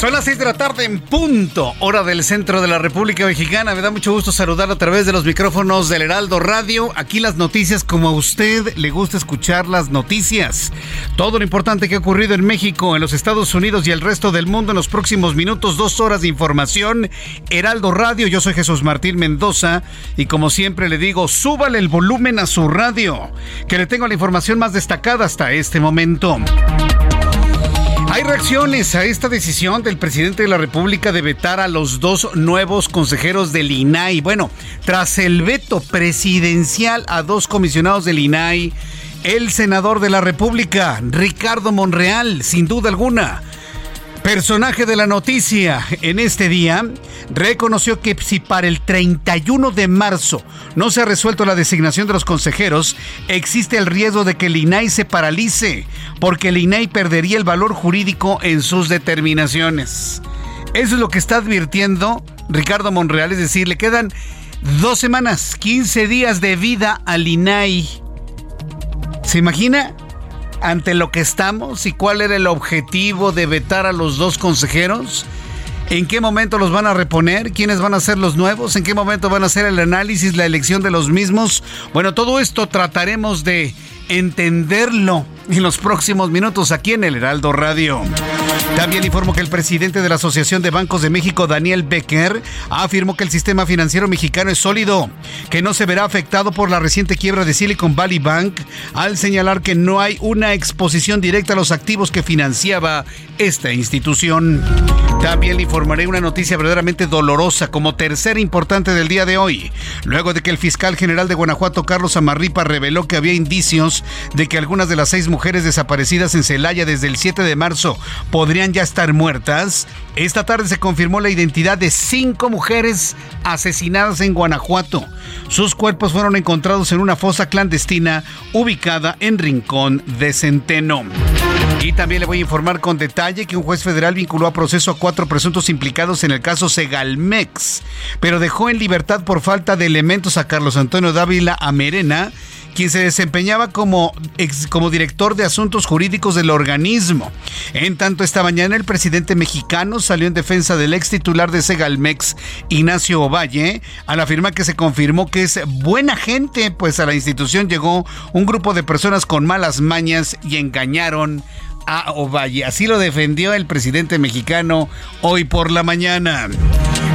Son las 6 de la tarde en punto, hora del centro de la República Mexicana. Me da mucho gusto saludar a través de los micrófonos del Heraldo Radio. Aquí las noticias como a usted le gusta escuchar las noticias. Todo lo importante que ha ocurrido en México, en los Estados Unidos y el resto del mundo en los próximos minutos, dos horas de información. Heraldo Radio, yo soy Jesús Martín Mendoza y como siempre le digo, súbale el volumen a su radio, que le tengo la información más destacada hasta este momento. Hay reacciones a esta decisión del presidente de la República de vetar a los dos nuevos consejeros del INAI. Bueno, tras el veto presidencial a dos comisionados del INAI, el senador de la República, Ricardo Monreal, sin duda alguna, Personaje de la noticia en este día reconoció que si para el 31 de marzo no se ha resuelto la designación de los consejeros, existe el riesgo de que el INAI se paralice, porque el INAI perdería el valor jurídico en sus determinaciones. Eso es lo que está advirtiendo Ricardo Monreal, es decir, le quedan dos semanas, 15 días de vida al INAI. ¿Se imagina? Ante lo que estamos y cuál era el objetivo de vetar a los dos consejeros? ¿En qué momento los van a reponer? ¿Quiénes van a ser los nuevos? ¿En qué momento van a hacer el análisis, la elección de los mismos? Bueno, todo esto trataremos de entenderlo en los próximos minutos aquí en el Heraldo Radio. También informo que el presidente de la Asociación de Bancos de México, Daniel Becker, afirmó que el sistema financiero mexicano es sólido, que no se verá afectado por la reciente quiebra de Silicon Valley Bank, al señalar que no hay una exposición directa a los activos que financiaba esta institución. También le informaré una noticia verdaderamente dolorosa como tercera importante del día de hoy, luego de que el fiscal general de Guanajuato, Carlos Amarripa, reveló que había indicios de que algunas de las seis mujeres desaparecidas en Celaya desde el 7 de marzo podrían ya estar muertas. Esta tarde se confirmó la identidad de cinco mujeres asesinadas en Guanajuato. Sus cuerpos fueron encontrados en una fosa clandestina ubicada en Rincón de Centeno. Y también le voy a informar con detalle que un juez federal vinculó a proceso a cuatro presuntos implicados en el caso Segalmex, pero dejó en libertad por falta de elementos a Carlos Antonio Dávila Amerena, quien se desempeñaba como, como director de asuntos jurídicos del organismo. En tanto, esta mañana el presidente mexicano salió en defensa del ex titular de Segalmex, Ignacio Ovalle, al afirmar que se confirmó que es buena gente, pues a la institución llegó un grupo de personas con malas mañas y engañaron a Ovalle. Así lo defendió el presidente mexicano hoy por la mañana.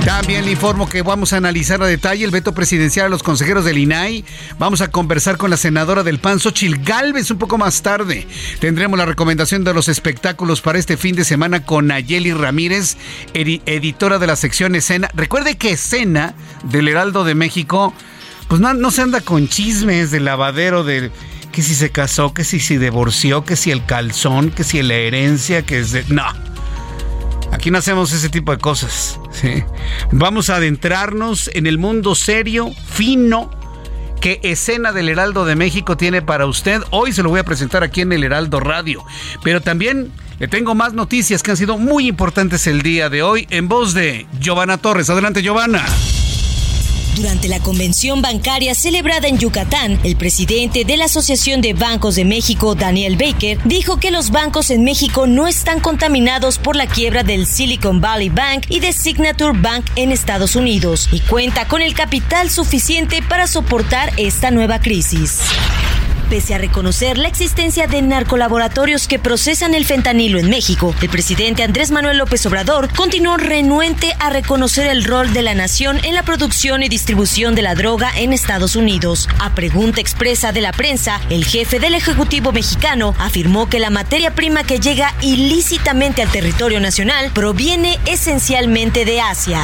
También le informo que vamos a analizar a detalle el veto presidencial a los consejeros del INAI. Vamos a conversar con la senadora del PAN, Xochil Galvez, un poco más tarde. Tendremos la recomendación de los espectáculos para este fin de semana con Nayeli Ramírez, editora de la sección Escena. Recuerde que Escena del Heraldo de México, pues no, se anda con chismes de lavadero de que si se casó, que si se divorció, que si el calzón, que si la herencia, que es de... No. Aquí no hacemos ese tipo de cosas. Vamos a adentrarnos en el mundo serio, fino, que escena del Heraldo de México tiene para usted. Hoy se lo voy a presentar aquí en el Heraldo Radio. Pero también le tengo más noticias que han sido muy importantes el día de hoy en voz de Giovanna Torres. Adelante, Giovanna. Durante la convención bancaria celebrada en Yucatán, el presidente de la Asociación de Bancos de México, Daniel Baker, dijo que los bancos en México no están contaminados por la quiebra del Silicon Valley Bank y de Signature Bank en Estados Unidos y cuenta con el capital suficiente para soportar esta nueva crisis. Pese a reconocer la existencia de narcolaboratorios que procesan el fentanilo en México, el presidente Andrés Manuel López Obrador continuó renuente a reconocer el rol de la nación en la producción y distribución de la droga en Estados Unidos. A pregunta expresa de la prensa, el jefe del Ejecutivo mexicano afirmó que la materia prima que llega ilícitamente al territorio nacional proviene esencialmente de Asia.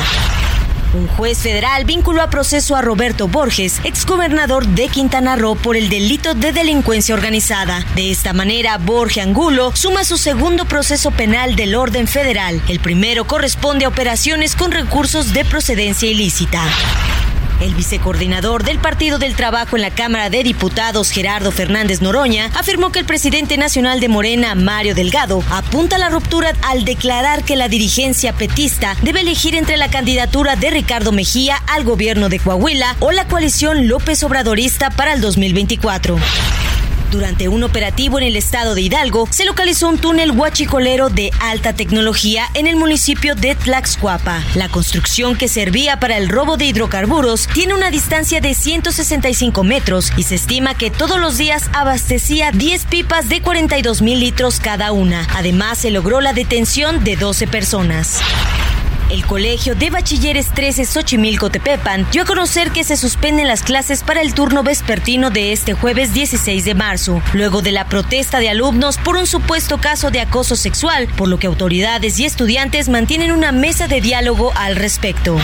Un juez federal vinculó a proceso a Roberto Borges, exgobernador de Quintana Roo, por el delito de delincuencia organizada. De esta manera, Borges Angulo suma su segundo proceso penal del orden federal. El primero corresponde a operaciones con recursos de procedencia ilícita. El vicecoordinador del Partido del Trabajo en la Cámara de Diputados, Gerardo Fernández Noroña, afirmó que el presidente nacional de Morena, Mario Delgado, apunta la ruptura al declarar que la dirigencia petista debe elegir entre la candidatura de Ricardo Mejía al gobierno de Coahuila o la coalición López Obradorista para el 2024. Durante un operativo en el estado de Hidalgo, se localizó un túnel huachicolero de alta tecnología en el municipio de Tlaxcuapa. La construcción que servía para el robo de hidrocarburos tiene una distancia de 165 metros y se estima que todos los días abastecía 10 pipas de 42 mil litros cada una. Además, se logró la detención de 12 personas. El Colegio de Bachilleres 13 Xochimilco-Tepepan dio a conocer que se suspenden las clases para el turno vespertino de este jueves 16 de marzo, luego de la protesta de alumnos por un supuesto caso de acoso sexual, por lo que autoridades y estudiantes mantienen una mesa de diálogo al respecto.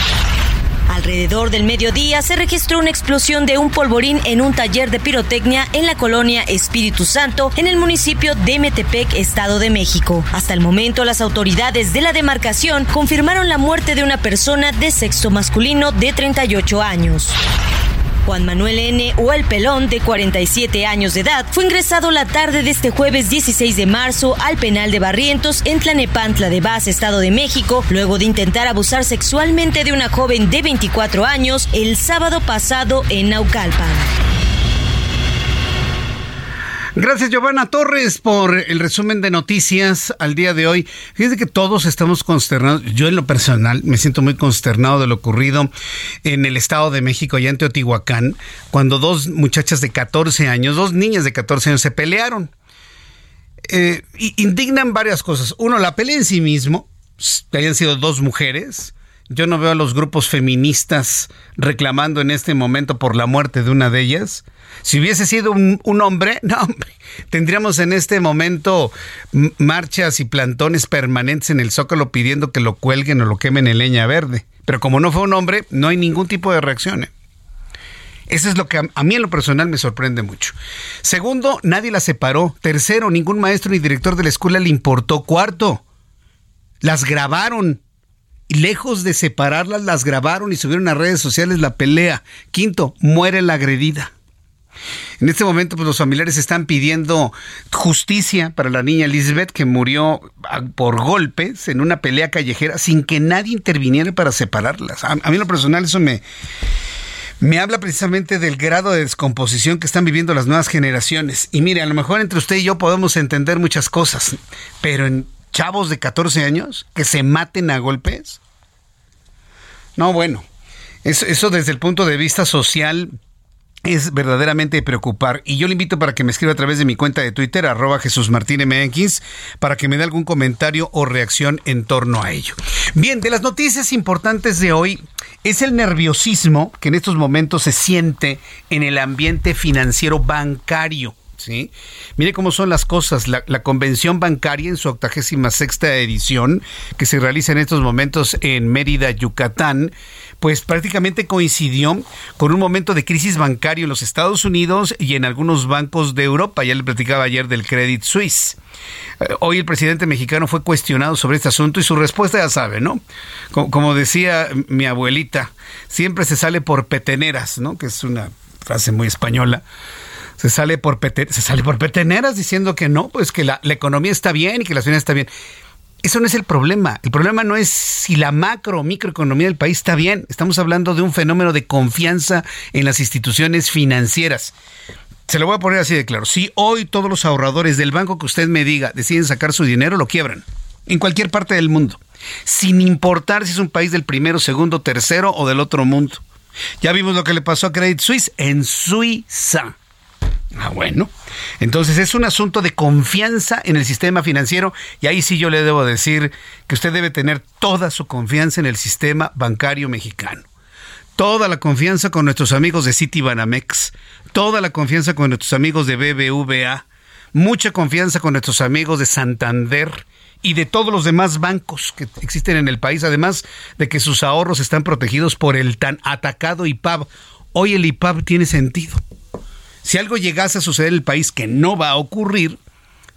Alrededor del mediodía se registró una explosión de un polvorín en un taller de pirotecnia en la colonia Espíritu Santo, en el municipio de Metepec, Estado de México. Hasta el momento, las autoridades de la demarcación confirmaron la muerte de una persona de sexo masculino de 38 años. Juan Manuel N. o El Pelón, de 47 años de edad, fue ingresado la tarde de este jueves 16 de marzo al penal de Barrientos en Tlanepantla de Vaz, Estado de México, luego de intentar abusar sexualmente de una joven de 24 años el sábado pasado en Naucalpan. Gracias, Giovanna Torres, por el resumen de noticias al día de hoy. Fíjense que todos estamos consternados. Yo, en lo personal, me siento muy consternado de lo ocurrido en el Estado de México, allá en Teotihuacán, cuando dos muchachas de 14 años, dos niñas de 14 años, se pelearon. Eh, indignan varias cosas. Uno, la pelea en sí mismo, que hayan sido dos mujeres. Yo no veo a los grupos feministas reclamando en este momento por la muerte de una de ellas. Si hubiese sido un, hombre, no, hombre, tendríamos en este momento marchas y plantones permanentes en el Zócalo pidiendo que lo cuelguen o lo quemen en leña verde. Pero como no fue un hombre, no hay ningún tipo de reacción. ¿eh? Eso es lo que a, mí en lo personal me sorprende mucho. Segundo, nadie la separó. Tercero, ningún maestro ni director de la escuela le importó. Cuarto, las grabaron. Lejos de separarlas, las grabaron y subieron a redes sociales la pelea. Quinto, muere la agredida. En este momento, pues los familiares están pidiendo justicia para la niña Elizabeth que murió por golpes en una pelea callejera sin que nadie interviniera para separarlas. A, mí en lo personal eso me, me habla precisamente del grado de descomposición que están viviendo las nuevas generaciones. Y mire, a lo mejor entre usted y yo podemos entender muchas cosas, pero en chavos de 14 años que se maten a golpes. No, bueno, eso, desde el punto de vista social es verdaderamente preocupar. Y yo le invito para que me escriba a través de mi cuenta de Twitter, arroba Jesús para que me dé algún comentario o reacción en torno a ello. Bien, de las noticias importantes de hoy es el nerviosismo que en estos momentos se siente en el ambiente financiero bancario. ¿Sí? Mire cómo son las cosas. La, convención bancaria en su octagésima sexta edición, que se realiza en estos momentos en Mérida, Yucatán, pues prácticamente coincidió con un momento de crisis bancario en los Estados Unidos y en algunos bancos de Europa. Ya le platicaba ayer del Credit Suisse. Eh, hoy el presidente mexicano fue cuestionado sobre este asunto y su respuesta ya sabe, ¿no? Como, decía mi abuelita, siempre se sale por peteneras, ¿no? Que es una frase muy española se sale por se sale por peteneras diciendo que no, pues que la, la, economía está bien y que la ciudad está bien. Eso no es el problema. El problema no es si la macro o microeconomía del país está bien. Estamos hablando de un fenómeno de confianza en las instituciones financieras. Se lo voy a poner así de claro. Si hoy todos los ahorradores del banco que usted me diga deciden sacar su dinero, lo quiebran. En cualquier parte del mundo. Sin importar si es un país del primero, segundo, tercero o del otro mundo. Ya vimos lo que le pasó a Credit Suisse en Suiza. Ah, bueno. Entonces es un asunto de confianza en el sistema financiero y ahí sí yo le debo decir que usted debe tener toda su confianza en el sistema bancario mexicano. Toda la confianza con nuestros amigos de Citibanamex, toda la confianza con nuestros amigos de BBVA, mucha confianza con nuestros amigos de Santander y de todos los demás bancos que existen en el país, además de que sus ahorros están protegidos por el tan atacado IPAB. Hoy el IPAB tiene sentido. Si algo llegase a suceder en el país que no va a ocurrir,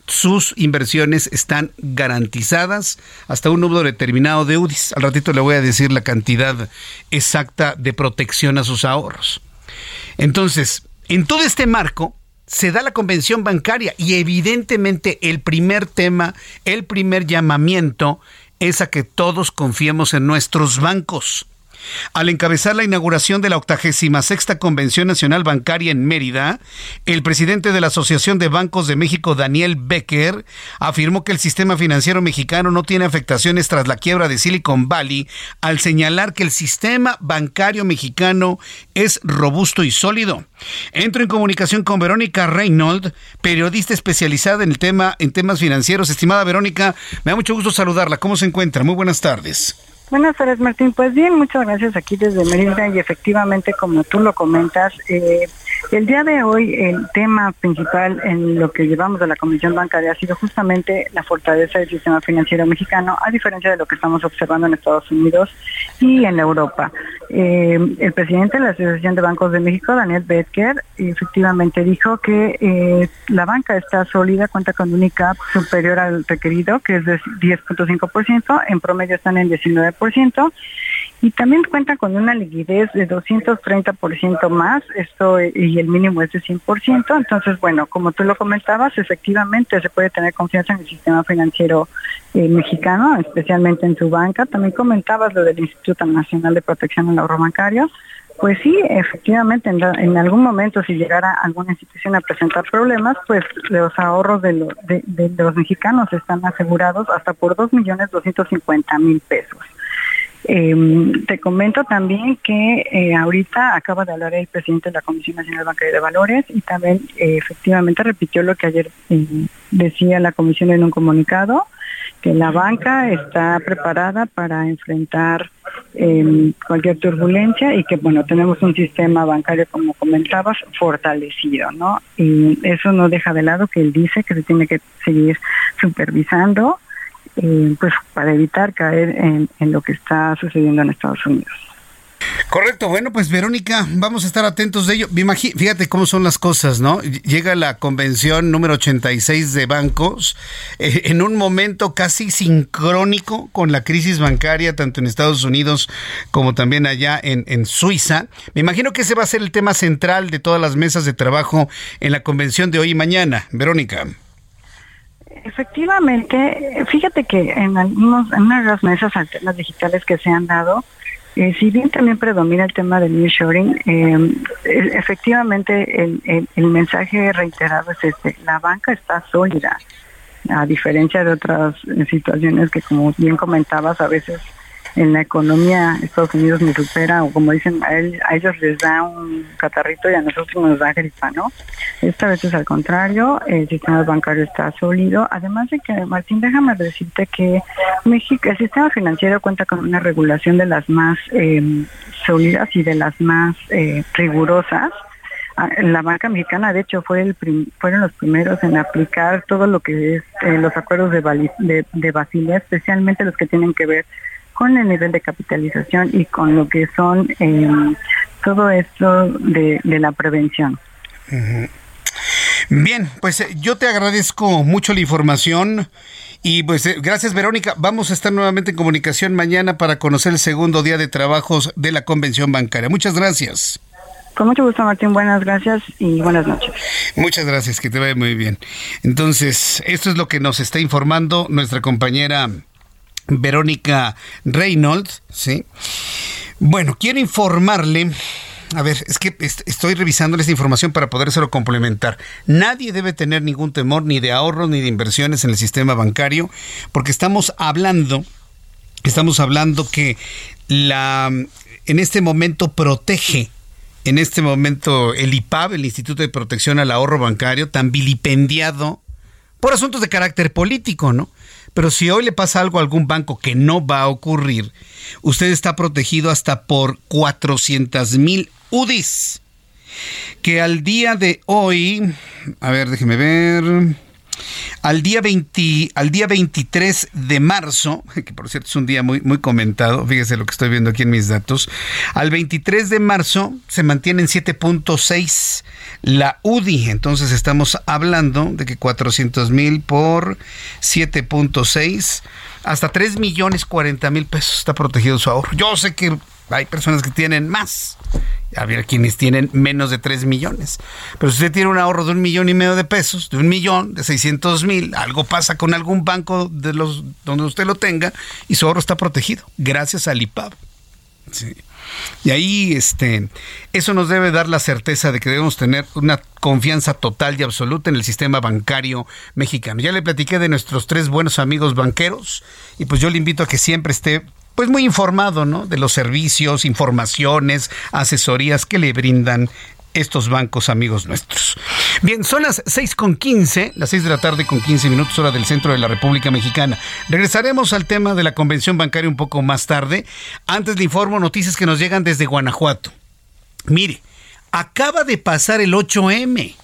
sus inversiones están garantizadas hasta un número determinado de UDIs. Al ratito le voy a decir la cantidad exacta de protección a sus ahorros. Entonces, en todo este marco, se da la convención bancaria y evidentemente el primer tema, el primer llamamiento es a que todos confiemos en nuestros bancos. Al encabezar la inauguración de la 86 Convención Nacional Bancaria en Mérida, el presidente de la Asociación de Bancos de México, Daniel Becker, afirmó que el sistema financiero mexicano no tiene afectaciones tras la quiebra de Silicon Valley, al señalar que el sistema bancario mexicano es robusto y sólido. Entro en comunicación con Verónica Reynolds, periodista especializada en el tema en temas financieros. Estimada Verónica, me da mucho gusto saludarla. ¿Cómo se encuentra? Muy buenas tardes. Buenas tardes, Martín. Pues bien, muchas gracias aquí desde Mérida y efectivamente, como tú lo comentas, eh, el día de hoy el tema principal en lo que llevamos de la Comisión Bancaria ha sido justamente la fortaleza del sistema financiero mexicano, a diferencia de lo que estamos observando en Estados Unidos y en Europa. Eh, el presidente de la Asociación de Bancos de México, Daniel Becker, efectivamente dijo que eh, la banca está sólida, cuenta con un ICAP superior al requerido, que es de 10.5%, en promedio están en 19%, y también cuenta con una liquidez de 230% más, esto y el mínimo es de 100%, entonces bueno, como tú lo comentabas, efectivamente se puede tener confianza en el sistema financiero eh, mexicano, especialmente en su banca, también comentabas lo del Instituto Nacional de Protección al Ahorro Bancario, pues sí, efectivamente, en, algún momento si llegara alguna institución a presentar problemas, pues los ahorros de, de los mexicanos están asegurados hasta por 2.250.000 pesos. Eh, te comento también que eh, ahorita acaba de hablar el presidente de la Comisión Nacional Bancaria de Valores y también eh, efectivamente repitió lo que ayer eh, decía la Comisión en un comunicado, que la banca está preparada para enfrentar em, cualquier turbulencia y que bueno, tenemos un sistema bancario, como comentabas, fortalecido, ¿no? Y eso no deja de lado que él dice que se tiene que seguir supervisando eh, pues para evitar caer en, lo que está sucediendo en Estados Unidos. Correcto, bueno, pues Verónica, vamos a estar atentos de ello. Fíjate cómo son las cosas, ¿no? Llega la convención número 86 de bancos eh, en un momento casi sincrónico con la crisis bancaria, tanto en Estados Unidos como también allá en, en Suiza. Me imagino que ese va a ser el tema central de todas las mesas de trabajo en la convención de hoy y mañana. Verónica. Efectivamente, fíjate que en algunos, en una de las mesas alternas digitales que se han dado, eh, si bien también predomina el tema del nearshoring, eh, e, efectivamente el, el, mensaje reiterado es este, la banca está sólida, a diferencia de otras situaciones que como bien comentabas a veces en la economía Estados Unidos nos supera o como dicen a, ellos les da un catarrito y a nosotros nos da gripa, ¿no? Esta vez es al contrario, el sistema bancario está sólido, además de que Martín déjame decirte que México, el sistema financiero cuenta con una regulación de las más eh, sólidas y de las más eh, rigurosas ah, la banca mexicana de hecho fue el fueron los primeros en aplicar todo lo que es eh, los acuerdos de, de, de Basilea, especialmente los que tienen que ver con el nivel de capitalización y con lo que son em, todo esto de, la prevención. Bien, pues eh, yo te agradezco mucho la información. Y pues eh, gracias Verónica. Vamos a estar nuevamente en comunicación mañana para conocer el segundo día de trabajos de la convención bancaria. Muchas gracias. Con mucho gusto Martín, buenas gracias y buenas noches. Muchas gracias, que te vaya muy bien. Entonces, esto es lo que nos está informando nuestra compañera Verónica Reynolds, ¿sí? Bueno, quiero informarle a ver, es que estoy revisando esta información para podérselo complementar. Nadie debe tener ningún temor ni de ahorros ni de inversiones en el sistema bancario, porque estamos hablando, estamos hablando que la en este momento protege en este momento el IPAB, el Instituto de Protección al Ahorro Bancario, tan vilipendiado por asuntos de carácter político, ¿no? Pero si hoy le pasa algo a algún banco que no va a ocurrir, usted está protegido hasta por 400 mil UDIs. Que al día de hoy, a ver, déjeme ver. Al día, 20, al día 23 de marzo, que por cierto es un día muy, muy comentado, fíjese lo que estoy viendo aquí en mis datos, al 23 de marzo se mantiene en 7.6 la UDI, entonces estamos hablando de que 400 mil por 7.6, hasta 3 millones 40 mil pesos está protegido su ahorro. Yo sé que hay personas que tienen más. Había quienes tienen menos de 3 millones. Pero si usted tiene un ahorro de un millón y medio de pesos, de un millón, de 600 mil, algo pasa con algún banco de los donde usted lo tenga y su ahorro está protegido, gracias al IPAB. Y ahí este, eso nos debe dar la certeza de que debemos tener una confianza total y absoluta en el sistema bancario mexicano. Ya le platiqué de nuestros tres buenos amigos banqueros y pues yo le invito a que siempre esté pues muy informado, ¿no? De los servicios, informaciones, asesorías que le brindan estos bancos amigos nuestros. Bien, son las 6 con 15, las 6 de la tarde con 15 minutos hora del centro de la República Mexicana. Regresaremos al tema de la convención bancaria un poco más tarde. Antes le informo noticias que nos llegan desde Guanajuato. Mire, acaba de pasar el 8M.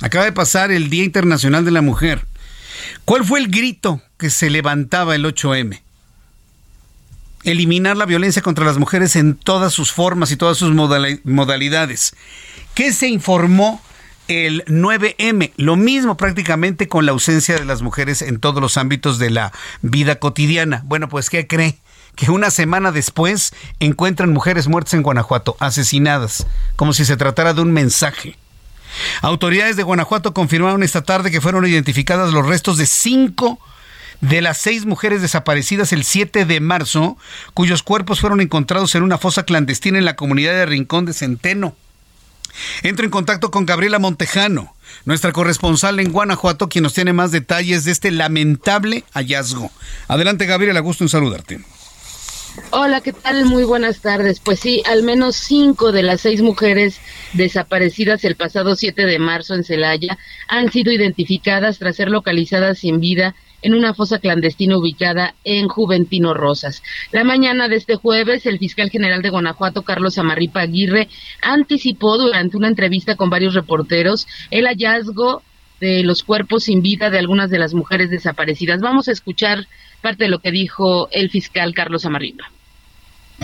Acaba de pasar el Día Internacional de la Mujer. ¿Cuál fue el grito que se levantaba el 8M? Eliminar la violencia contra las mujeres en todas sus formas y todas sus modalidades. ¿Qué se informó el 9M? Lo mismo prácticamente con la ausencia de las mujeres en todos los ámbitos de la vida cotidiana. Bueno, pues ¿qué cree? Que una semana después encuentran mujeres muertas en Guanajuato, asesinadas, como si se tratara de un mensaje. Autoridades de Guanajuato confirmaron esta tarde que fueron identificadas los restos de cinco de las seis mujeres desaparecidas el 7 de marzo, cuyos cuerpos fueron encontrados en una fosa clandestina en la comunidad de Rincón de Centeno. Entro en contacto con Gabriela Montejano, nuestra corresponsal en Guanajuato, quien nos tiene más detalles de este lamentable hallazgo. Adelante, Gabriela, gusto en saludarte. Hola, ¿qué tal? Muy buenas tardes. Pues sí, al menos cinco de las seis mujeres desaparecidas el pasado 7 de marzo en Celaya han sido identificadas tras ser localizadas sin vida en una fosa clandestina ubicada en Juventino Rosas. La mañana de este jueves, el fiscal general de Guanajuato, Carlos Amarripa Aguirre, anticipó durante una entrevista con varios reporteros el hallazgo de los cuerpos sin vida de algunas de las mujeres desaparecidas. Vamos a escuchar parte de lo que dijo el fiscal Carlos Amarripa.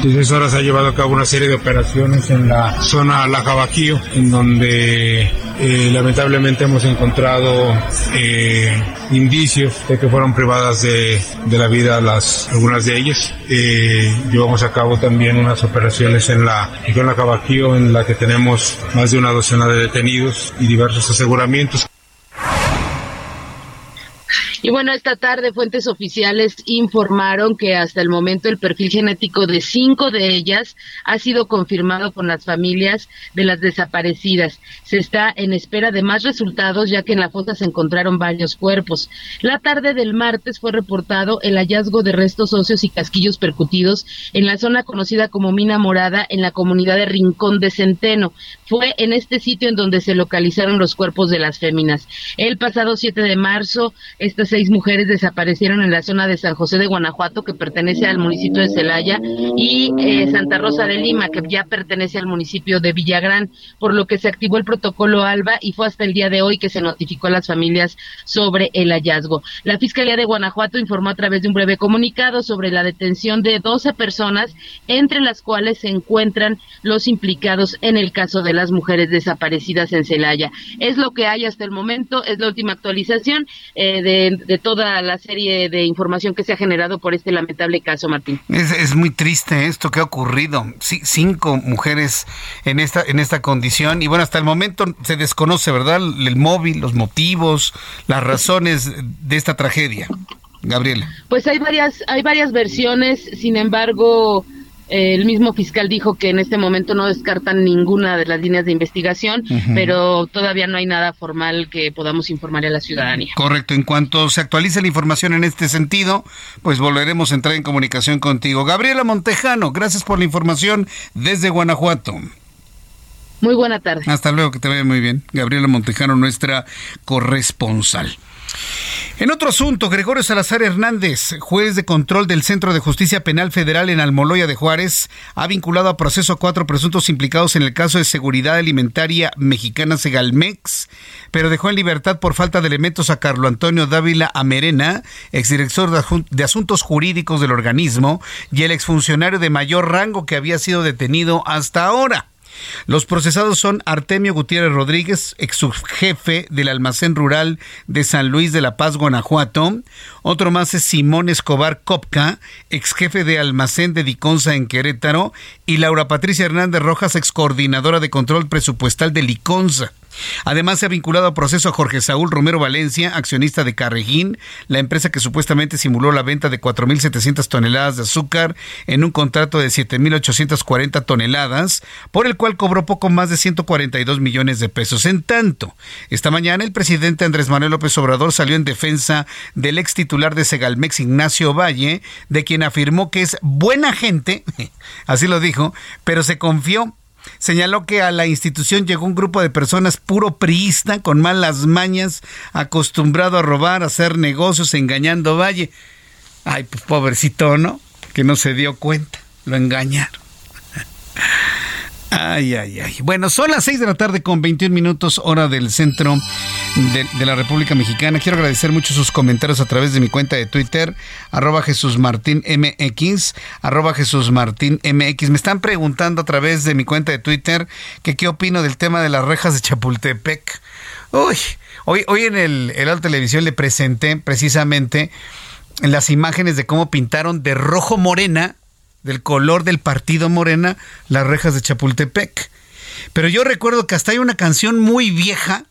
Se ha llevado a cabo una serie de operaciones en la zona La Jabaquío, en donde eh, lamentablemente hemos encontrado eh, indicios de que fueron privadas de, la vida algunas de ellas. Eh, llevamos a cabo también unas operaciones en la en La Jabaquío, en la que tenemos más de una docena de detenidos y diversos aseguramientos. Y bueno, esta tarde fuentes oficiales informaron que hasta el momento el perfil genético de cinco de ellas ha sido confirmado con las familias de las desaparecidas. Se está en espera de más resultados ya que en la fosa se encontraron varios cuerpos. La tarde del martes fue reportado el hallazgo de restos óseos y casquillos percutidos en la zona conocida como Mina Morada en la comunidad de Rincón de Centeno. Fue en este sitio en donde se localizaron los cuerpos de las féminas. El pasado 7 de marzo, seis mujeres desaparecieron en la zona de San José de Guanajuato, que pertenece al municipio de Celaya, y eh, Santa Rosa de Lima, que ya pertenece al municipio de Villagrán, por lo que se activó el protocolo ALBA y fue hasta el día de hoy que se notificó a las familias sobre el hallazgo. La Fiscalía de Guanajuato informó a través de un breve comunicado sobre la detención de 12 personas, entre las cuales se encuentran los implicados en el caso de las mujeres desaparecidas en Celaya. Es lo que hay hasta el momento, es la última actualización eh, de de toda la serie de información que se ha generado por este lamentable caso, Martín. Es, muy triste esto que ha ocurrido. cinco mujeres en esta, en esta condición. Y bueno, hasta el momento se desconoce, ¿verdad? El móvil, los motivos, las razones de esta tragedia. Gabriela. Pues hay varias, hay varias versiones, sin embargo, el mismo fiscal dijo que en este momento no descartan ninguna de las líneas de investigación, pero todavía no hay nada formal que podamos informar a la ciudadanía. Correcto. En cuanto se actualice la información en este sentido, pues volveremos a entrar en comunicación contigo. Gabriela Montejano, gracias por la información desde Guanajuato. Muy buena tarde. Hasta luego, que te vaya muy bien. Gabriela Montejano, nuestra corresponsal. En otro asunto, Gregorio Salazar Hernández, juez de control del Centro de Justicia Penal Federal en Almoloya de Juárez, ha vinculado a proceso a cuatro presuntos implicados en el caso de seguridad alimentaria mexicana Segalmex, pero dejó en libertad por falta de elementos a Carlo Antonio Dávila Amerena, exdirector de Asuntos Jurídicos del organismo y el exfuncionario de mayor rango que había sido detenido hasta ahora. Los procesados son Artemio Gutiérrez Rodríguez, ex subjefe del almacén rural de San Luis de la Paz, Guanajuato. Otro más es Simón Escobar Copca, ex jefe de almacén de Diconza en Querétaro. Y Laura Patricia Hernández Rojas, ex coordinadora de control presupuestal de Liconza. Además, se ha vinculado a proceso a Jorge Saúl Romero Valencia, accionista de Carrejín, la empresa que supuestamente simuló la venta de 4.700 toneladas de azúcar en un contrato de 7.840 toneladas, por el cual cobró poco más de 142 millones de pesos. En tanto, esta mañana el presidente Andrés Manuel López Obrador salió en defensa del ex titular de Segalmex, Ignacio Valle, de quien afirmó que es buena gente, así lo dijo, pero se confió Señaló que a la institución llegó un grupo de personas puro priista, con malas mañas, acostumbrado a robar, a hacer negocios, engañando Valle. Ay, pues pobrecito, ¿no? Que no se dio cuenta, lo engañaron. Ay, ay, ay. Bueno, son las 6 de la tarde con 21 minutos hora del centro de, la República Mexicana. Quiero agradecer mucho sus comentarios a través de mi cuenta de Twitter, arroba Jesús Martín MX, arroba Jesús. Me están preguntando a través de mi cuenta de Twitter que qué opino del tema de las rejas de Chapultepec. Uy, hoy, hoy en el, el Televisión le presenté precisamente las imágenes de cómo pintaron de rojo morena del color del partido Morena, las rejas de Chapultepec. Pero yo recuerdo que hasta hay una canción muy vieja,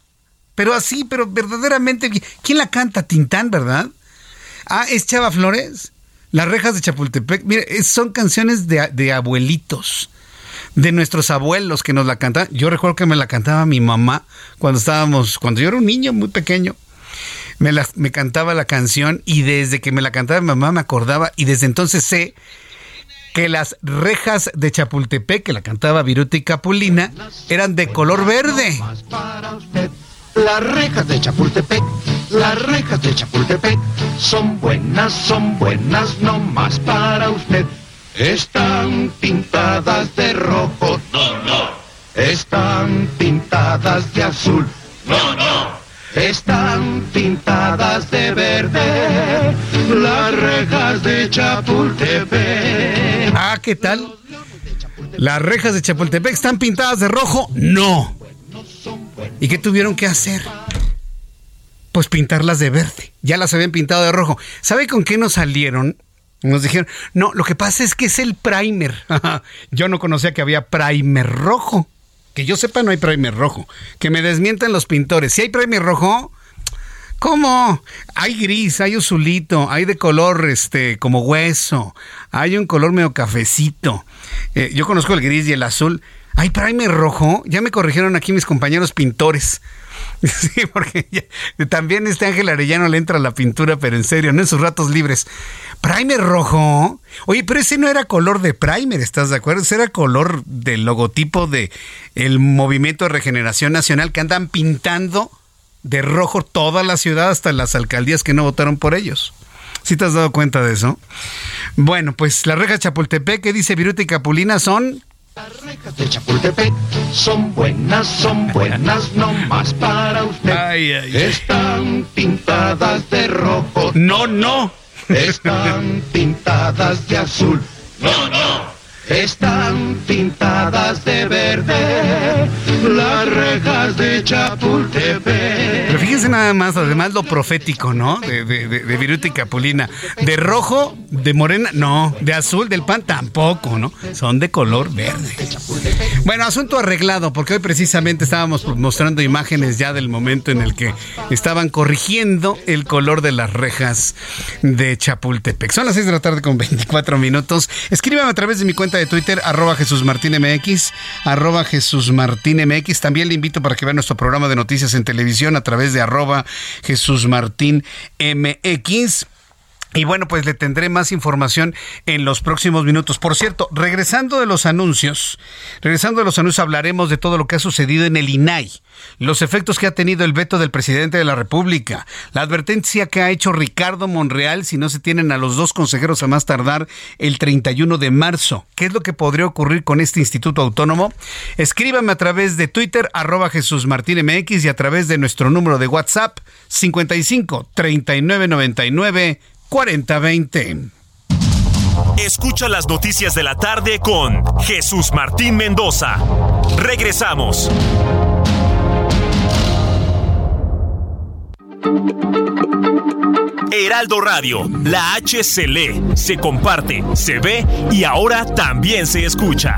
pero así, pero verdaderamente ¿Quién la canta? Tintán, ¿verdad? Ah, es Chava Flores. Las rejas de Chapultepec. Mire, son canciones de, abuelitos de nuestros abuelos que nos la cantaban. Yo recuerdo que me la cantaba mi mamá cuando estábamos, cuando yo era un niño muy pequeño. Me, la, me cantaba la canción y desde que me la cantaba mi mamá me acordaba y desde entonces sé que las rejas de Chapultepec, que la cantaba Viruti Capulina, eran de color verde. Las rejas de Chapultepec, las rejas de Chapultepec, son buenas, son buenas, no más para usted. Están pintadas de rojo, no, no. Están pintadas de azul, no, no están pintadas de verde las rejas de Chapultepec. Ah, ¿qué tal? ¿Las rejas de Chapultepec están pintadas de rojo? No. ¿Y qué tuvieron que hacer? Pues pintarlas de verde. Ya las habían pintado de rojo. ¿Sabe con qué nos salieron? Nos dijeron, no, lo que pasa es que es el primer. Yo no conocía que había primer rojo. Que yo sepa, no hay primer rojo. Que me desmientan los pintores. Si hay primer rojo, ¿Cómo? Hay gris, hay azulito, hay de color este como hueso, hay un color medio cafecito. Eh, yo conozco el gris y el azul. ¿Hay primer rojo? Ya me corrigieron aquí mis compañeros pintores. Sí, porque también este Ángel Arellano le entra a la pintura, pero en serio, no en sus ratos libres. Primer rojo. Oye, pero ese no era color de primer, ¿estás de acuerdo? Ese era color del logotipo de el Movimiento de Regeneración Nacional que andan pintando de rojo toda la ciudad hasta las alcaldías que no votaron por ellos. ¿Sí te has dado cuenta de eso? Bueno, pues las rejas Chapultepec que dice Viruta y Capulina son las rejas de Chapultepec son buenas, son buenas, no más para usted. Están pintadas de rojo. No, no. Están pintadas de azul. No, no están pintadas de verde las rejas de Chapultepec. Pero fíjense nada más, además lo profético, ¿no? De, de, Viruta y Capulina. De rojo, de morena, no. De azul, del pan, tampoco, ¿no? Son de color verde. Bueno, asunto arreglado, porque hoy precisamente estábamos mostrando imágenes ya del momento en el que estaban corrigiendo el color de las rejas de Chapultepec. Son las 6 de la tarde con 24 minutos. Escríbame a través de mi cuenta de Twitter, arroba Jesús MX, arroba Jesús Martín MX. También le invito para que vea nuestro programa de noticias en televisión a través de arroba Jesús Martín MX. Y bueno, pues le tendré más información en los próximos minutos. Por cierto, regresando de los anuncios, regresando de los anuncios, hablaremos de todo lo que ha sucedido en el INAI, los efectos que ha tenido el veto del presidente de la República, la advertencia que ha hecho Ricardo Monreal si no se tienen a los dos consejeros a más tardar el 31 de marzo. ¿Qué es lo que podría ocurrir con este instituto autónomo? Escríbame a través de Twitter, arroba Jesús Martín MX y a través de nuestro número de WhatsApp 55 39 99 4020. Escucha las noticias de la tarde con Jesús Martín Mendoza. Regresamos. Heraldo Radio, la H se lee, se comparte, se ve y ahora también se escucha.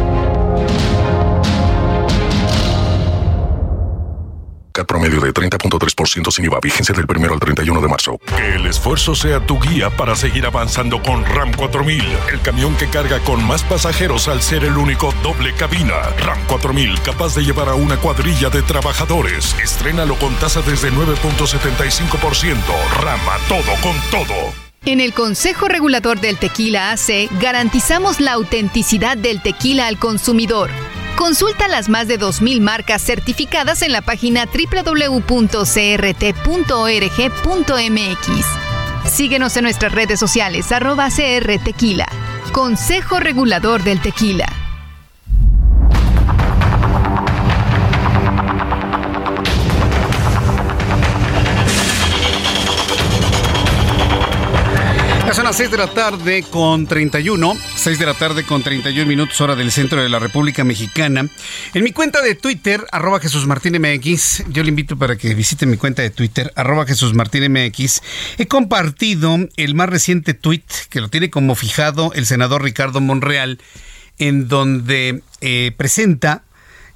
CAT promedio de 30.3% sin IVA, vigencia del 1 al 31 de marzo. Que el esfuerzo sea tu guía para seguir avanzando con RAM 4000, el camión que carga con más pasajeros al ser el único doble cabina. RAM 4000, capaz de llevar a una cuadrilla de trabajadores. Estrénalo con tasa desde 9.75%. RAM a todo con todo. En el Consejo Regulador del Tequila AC garantizamos la autenticidad del tequila al consumidor. Consulta las más de 2.000 marcas certificadas en la página www.crt.org.mx. Síguenos en nuestras redes sociales arroba CR Tequila. Consejo Regulador del Tequila. Las 6 de la tarde con 31, 6 de la tarde con 31 minutos hora del centro de la República Mexicana. En mi cuenta de Twitter, arroba Jesús Martín MX, yo le invito para que visite mi cuenta de Twitter, arroba Jesús Martín MX, he compartido el más reciente tweet que lo tiene como fijado el senador Ricardo Monreal, en donde eh, presenta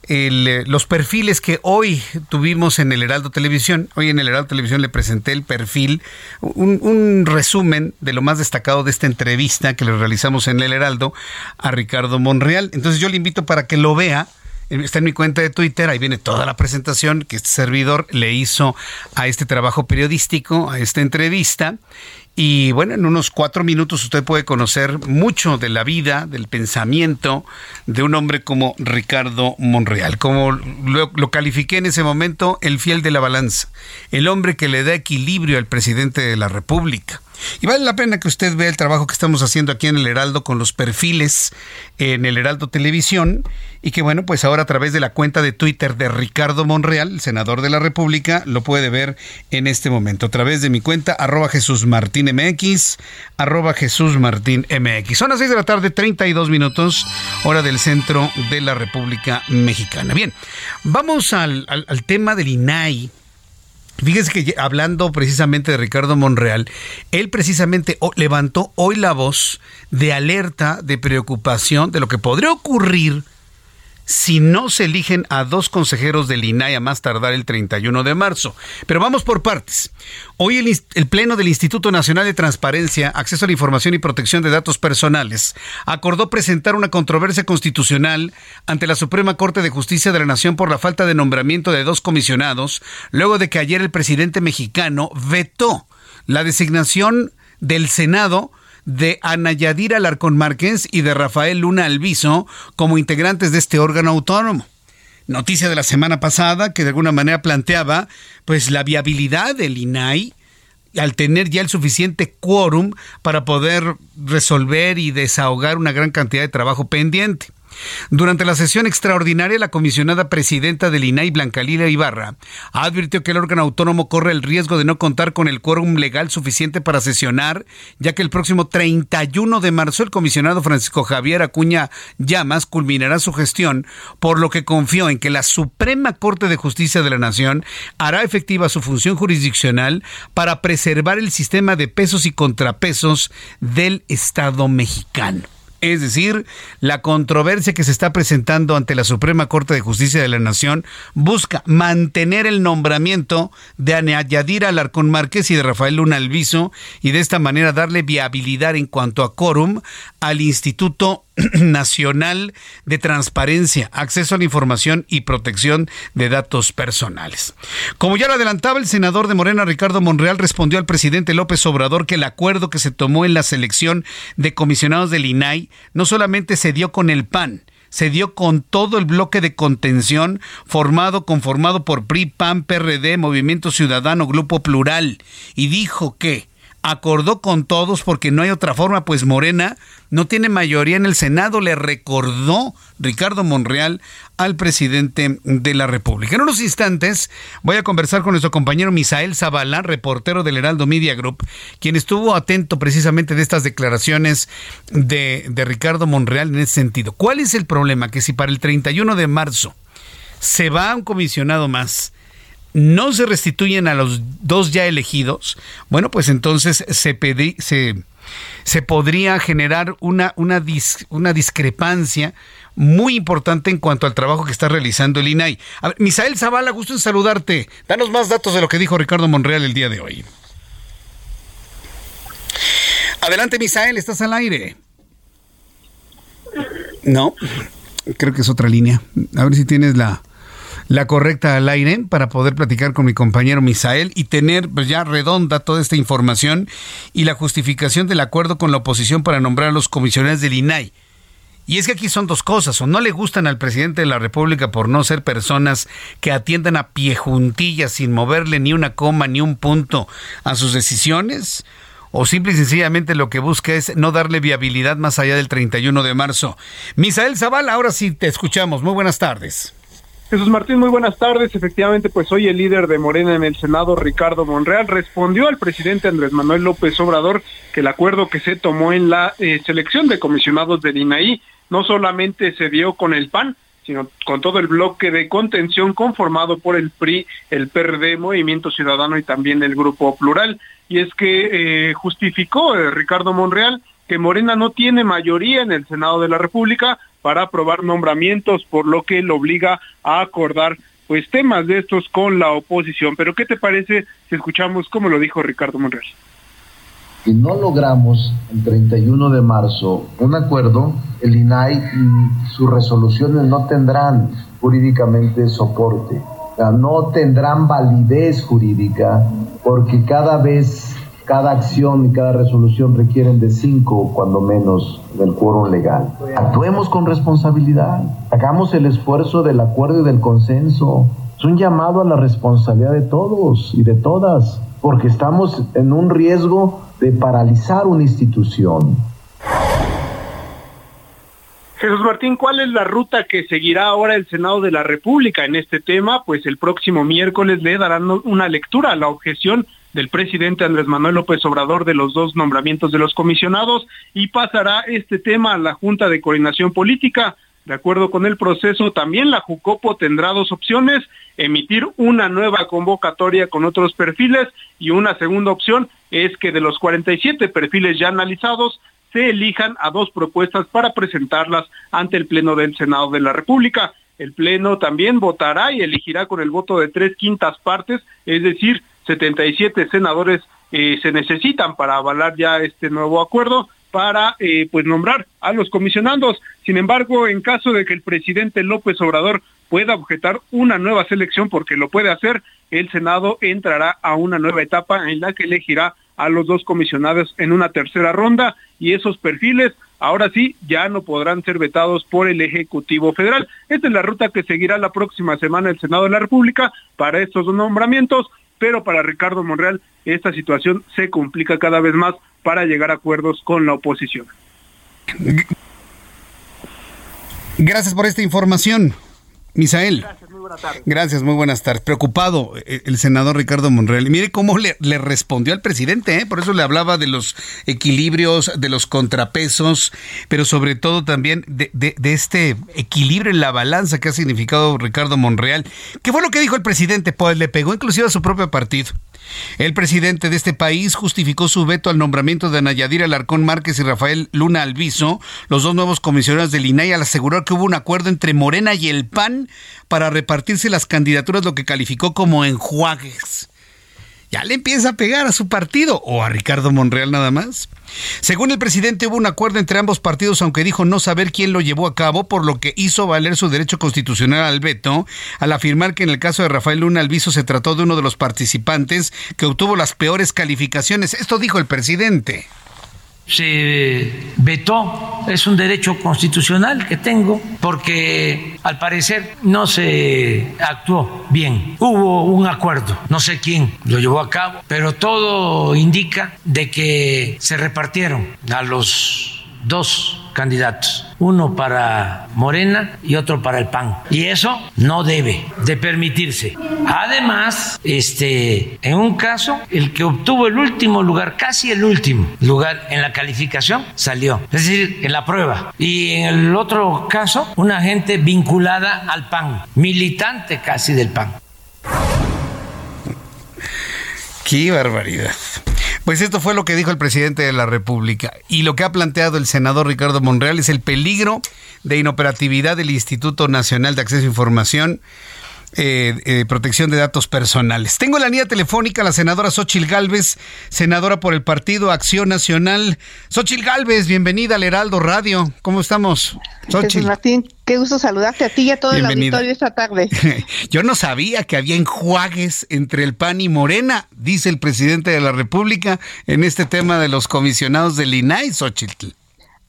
eh, los perfiles que hoy tuvimos en el Heraldo Televisión. Hoy en el Heraldo Televisión le presenté el perfil, un, resumen de lo más destacado de esta entrevista que le realizamos en el Heraldo a Ricardo Monreal. Entonces yo le invito para que lo vea. Está en mi cuenta de Twitter, ahí viene toda la presentación que este servidor le hizo a este trabajo periodístico, a esta entrevista. Y bueno, en unos cuatro minutos usted puede conocer mucho de la vida, del pensamiento de un hombre como Ricardo Monreal. Como lo, lo, califiqué en ese momento, el fiel de la balanza, el hombre que le da equilibrio al presidente de la República. Y vale la pena que usted vea el trabajo que estamos haciendo aquí en el Heraldo con los perfiles en el Heraldo Televisión y que bueno, pues ahora a través de la cuenta de Twitter de Ricardo Monreal, senador de la República, lo puede ver en este momento a través de mi cuenta arroba Jesús Martín MX, arroba Jesús Martín MX. Son las 6 de la tarde, 32 minutos, hora del centro de la República Mexicana. Bien, vamos al, al, al tema del INAI Fíjese que hablando precisamente de Ricardo Monreal, él precisamente levantó hoy la voz de alerta, de preocupación de lo que podría ocurrir si no se eligen a dos consejeros del INAI a más tardar el 31 de marzo. Pero vamos por partes. Hoy el, Pleno del Instituto Nacional de Transparencia, Acceso a la Información y Protección de Datos Personales acordó presentar una controversia constitucional ante la Suprema Corte de Justicia de la Nación por la falta de nombramiento de dos comisionados, luego de que ayer el presidente mexicano vetó la designación del Senado de Ana Yadira Alarcón Márquez y de Rafael Luna Alviso como integrantes de este órgano autónomo. Noticia de la semana pasada que de alguna manera planteaba pues la viabilidad del INAI al tener ya el suficiente quórum para poder resolver y desahogar una gran cantidad de trabajo pendiente. Durante la sesión extraordinaria, la comisionada presidenta del INAI, Blanca Lila Ibarra, advirtió que el órgano autónomo corre el riesgo de no contar con el quórum legal suficiente para sesionar, ya que el próximo 31 de marzo el comisionado Francisco Javier Acuña Llamas culminará su gestión, por lo que confió en que la Suprema Corte de Justicia de la Nación hará efectiva su función jurisdiccional para preservar el sistema de pesos y contrapesos del Estado mexicano. Es decir, la controversia que se está presentando ante la Suprema Corte de Justicia de la Nación busca mantener el nombramiento de Ana Alarcón Márquez y de Rafael Luna Alviso y de esta manera darle viabilidad en cuanto a quórum al Instituto Nacional de Transparencia, Acceso a la Información y Protección de Datos Personales. Como ya lo adelantaba el senador de Morena, Ricardo Monreal, respondió al presidente López Obrador que el acuerdo que se tomó en la selección de comisionados del INAI no solamente se dio con el PAN, se dio con todo el bloque de contención formado, conformado por PRI, PAN, PRD, Movimiento Ciudadano, Grupo Plural, y dijo que acordó con todos porque no hay otra forma, pues Morena no tiene mayoría en el Senado, le recordó Ricardo Monreal al presidente de la República. En unos instantes voy a conversar con nuestro compañero Misael Zavala, reportero del Heraldo Media Group, quien estuvo atento precisamente de estas declaraciones de, de Ricardo Monreal en ese sentido. ¿Cuál es el problema? Que si para el 31 de marzo se va un comisionado más, no se restituyen a los dos ya elegidos, bueno, pues entonces se, se, se podría generar una, una, una discrepancia muy importante en cuanto al trabajo que está realizando el INAI. Misael Zavala, gusto en saludarte. Danos más datos de lo que dijo Ricardo Monreal el día de hoy. Adelante, Misael, estás al aire. No, creo que es otra línea. A ver si tienes la, la correcta al aire para poder platicar con mi compañero Misael y tener pues, ya redonda toda esta información y la justificación del acuerdo con la oposición para nombrar a los comisionados del INAI. Y es que aquí son dos cosas, o no le gustan al presidente de la República por no ser personas que atiendan a pie juntillas sin moverle ni una coma ni un punto a sus decisiones, o simple y sencillamente lo que busca es no darle viabilidad más allá del 31 de marzo. Misael Zavala, ahora sí te escuchamos. Muy buenas tardes. Jesús Martín, muy buenas tardes. Efectivamente, pues hoy el líder de Morena en el Senado, Ricardo Monreal, respondió al presidente Andrés Manuel López Obrador que el acuerdo que se tomó en la eh, selección de comisionados del INAI no solamente se dio con el PAN, sino con todo el bloque de contención conformado por el PRI, el PRD, Movimiento Ciudadano y también el Grupo Plural. Y es que eh, justificó eh, Ricardo Monreal que Morena no tiene mayoría en el Senado de la República para aprobar nombramientos, por lo que lo obliga a acordar pues temas de estos con la oposición. Pero ¿qué te parece si escuchamos cómo lo dijo Ricardo Monreal? Si no logramos el 31 de marzo un acuerdo, el INAI y sus resoluciones no tendrán jurídicamente soporte, o sea, no tendrán validez jurídica porque cada vez cada acción y cada resolución requieren de cinco, cuando menos, del quórum legal. Actuemos con responsabilidad, hagamos el esfuerzo del acuerdo y del consenso. Es un llamado a la responsabilidad de todos y de todas, porque estamos en un riesgo de paralizar una institución. Jesús Martín, ¿cuál es la ruta que seguirá ahora el Senado de la República en este tema? Pues el próximo miércoles le darán una lectura a la objeción del presidente Andrés Manuel López Obrador de los dos nombramientos de los comisionados y pasará este tema a la Junta de Coordinación Política. De acuerdo con el proceso, también la Jucopo tendrá dos opciones, emitir una nueva convocatoria con otros perfiles y una segunda opción es que de los 47 perfiles ya analizados se elijan a dos propuestas para presentarlas ante el Pleno del Senado de la República. El Pleno también votará y elegirá con el voto de tres quintas partes, es decir, 77 senadores eh, se necesitan para avalar ya este nuevo acuerdo para eh, pues nombrar a los comisionados. Sin embargo, en caso de que el presidente López Obrador pueda objetar una nueva selección porque lo puede hacer, el Senado entrará a una nueva etapa en la que elegirá a los dos comisionados en una tercera ronda y esos perfiles ahora sí ya no podrán ser vetados por el Ejecutivo Federal. Esta es la ruta que seguirá la próxima semana el Senado de la República para estos nombramientos pero para Ricardo Monreal esta situación se complica cada vez más para llegar a acuerdos con la oposición. Gracias por esta información, Misael. Gracias, muy buena tarde. Gracias, muy buenas tardes. Preocupado eh, el senador Ricardo Monreal. Y mire cómo le, respondió al presidente, ¿eh? por eso le hablaba de los equilibrios, de los contrapesos, pero sobre todo también de, este equilibrio en la balanza que ha significado Ricardo Monreal. ¿Qué fue lo que dijo el presidente? Pues le pegó inclusive a su propio partido. El presidente de este país justificó su veto al nombramiento de Nayadir Alarcón Márquez y Rafael Luna Alviso, los dos nuevos comisionados del INAI, al asegurar que hubo un acuerdo entre Morena y el PAN para las candidaturas, lo que calificó como enjuagues ya le empieza a pegar a su partido o a Ricardo Monreal nada más. Según el presidente hubo un acuerdo entre ambos partidos, aunque dijo no saber quién lo llevó a cabo, por lo que hizo valer su derecho constitucional al veto, al afirmar que en el caso de Rafael Luna Alviso se trató de uno de los participantes que obtuvo las peores calificaciones. Esto dijo el presidente se vetó, es un derecho constitucional que tengo, porque al parecer no se actuó bien. Hubo un acuerdo, no sé quién lo llevó a cabo, pero todo indica de que se repartieron a los dos candidatos, uno para Morena y otro para el PAN. Y eso no debe de permitirse. Además, este, en un caso, el que obtuvo el último lugar, casi el último lugar en la calificación, salió, es decir, en la prueba. Y en el otro caso, una gente vinculada al PAN, militante casi del PAN. Qué barbaridad. Pues esto fue lo que dijo el presidente de la República. Y lo que ha planteado el senador Ricardo Monreal es el peligro de inoperatividad del Instituto Nacional de Acceso a Información eh, eh, protección de datos personales. Tengo en la línea telefónica a la senadora Xochil Gálvez, senadora por el Partido Acción Nacional. Xochil Gálvez, bienvenida al Heraldo Radio. ¿Cómo estamos? Xochil. Martín, qué gusto saludarte a ti y a todo el auditorio esta tarde. Yo no sabía que había enjuagues entre el PAN y Morena, dice el presidente de la República en este tema de los comisionados del INAI, Xochitl.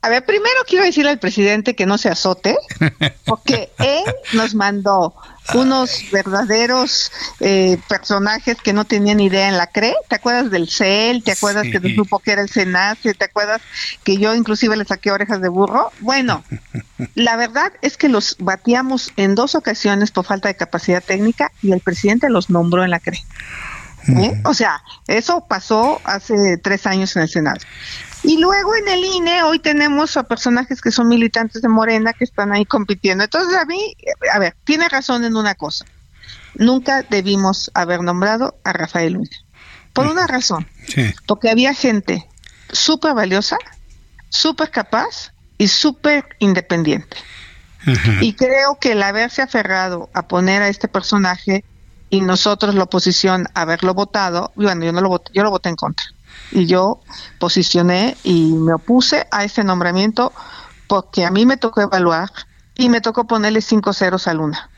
A ver, primero quiero decirle al presidente que no se azote, porque él nos mandó unos verdaderos eh, personajes que no tenían idea en la CRE. ¿Te acuerdas del CEL? ¿Te acuerdas que no supo que era el SENACE? ¿Te acuerdas que yo inclusive le saqué orejas de burro? Bueno, la verdad es que los batíamos en dos ocasiones por falta de capacidad técnica y el presidente los nombró en la CRE. ¿Eh? O sea, eso pasó hace tres años en el Senado. Y luego en el INE hoy tenemos a personajes que son militantes de Morena que están ahí compitiendo. Entonces a mí, a ver, tiene razón en una cosa. Nunca debimos haber nombrado a Rafael Luna. Por una razón. Porque había gente súper valiosa, súper capaz y súper independiente. Y creo que el haberse aferrado a poner a este personaje y nosotros la oposición haberlo votado, bueno, yo no lo voté, yo lo voté en contra y yo posicioné y me opuse a ese nombramiento porque a mí me tocó evaluar y me tocó ponerle cinco ceros a Luna.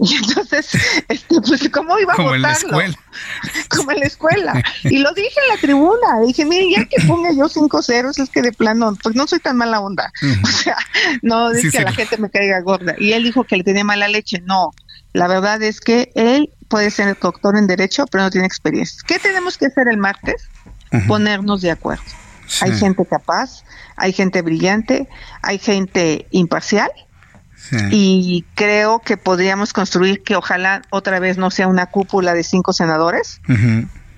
Y entonces, este, pues, ¿cómo iba a Como en la escuela. Como en la escuela. Y lo dije en la tribuna. Dije, mire, ya que ponga yo cinco ceros, es que de plano, pues no soy tan mala onda. O sea, no es que la gente me caiga gorda. Y él dijo que le tenía mala leche. No, la verdad es que él puede ser doctor en Derecho, pero no tiene experiencia. ¿Qué tenemos que hacer el martes? ponernos de acuerdo. Hay gente capaz, hay gente brillante, hay gente imparcial y creo que podríamos construir que ojalá otra vez no sea una cúpula de cinco senadores.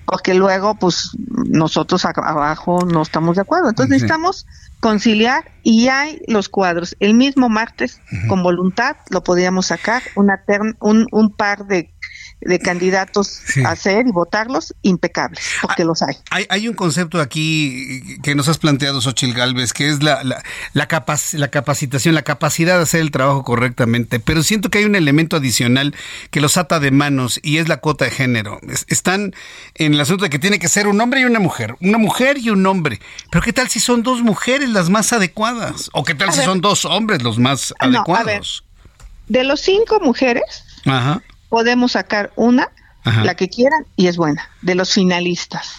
Porque luego, pues, nosotros abajo no estamos de acuerdo. Entonces, necesitamos conciliar y hay los cuadros. El mismo martes, con voluntad, lo podríamos sacar, una un, un par de de candidatos a hacer y votarlos impecables, porque los hay. hay. Hay un concepto aquí que nos has planteado, Xochil Galvez, que es la, la, la, la capacitación, la capacidad de hacer el trabajo correctamente, pero siento que hay un elemento adicional que los ata de manos y es la cuota de género. están en el asunto de que tiene que ser un hombre y una mujer, una mujer y un hombre, pero ¿qué tal si son dos mujeres las más adecuadas? ¿O qué tal si son dos hombres los más adecuados? de los cinco mujeres, Ajá podemos sacar una, la que quieran, y es buena, de los finalistas.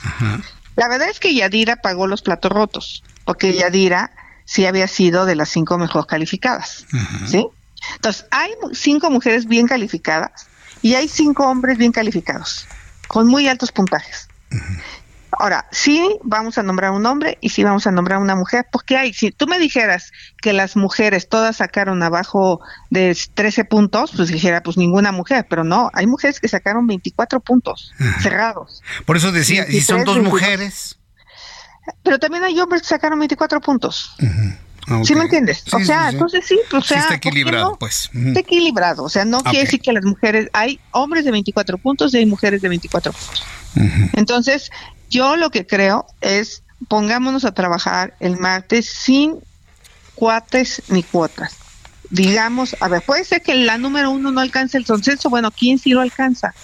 La verdad es que Yadira pagó los platos rotos, porque Yadira sí había sido de las cinco mejor calificadas. ¿Sí? Entonces, hay cinco mujeres bien calificadas y hay cinco hombres bien calificados, con muy altos puntajes. Ahora, sí vamos a nombrar un hombre y sí vamos a nombrar una mujer, porque hay, si tú me dijeras que las mujeres todas sacaron abajo de 13 puntos, pues dijera, pues ninguna mujer, pero no, hay mujeres que sacaron 24 puntos cerrados. Por eso decía, si son dos mujeres. Pero también hay hombres que sacaron 24 puntos. ¿Sí me entiendes? o sea, entonces sí, pues, o sea, está equilibrado, pues. Está equilibrado, o sea, no quiere decir que las mujeres, hay hombres de 24 puntos y hay mujeres de 24 puntos. Entonces, yo lo que creo es pongámonos a trabajar el martes sin cuates ni cuotas. Digamos, a ver, puede ser que la número uno no alcance el consenso, bueno, ¿quién sí lo alcanza?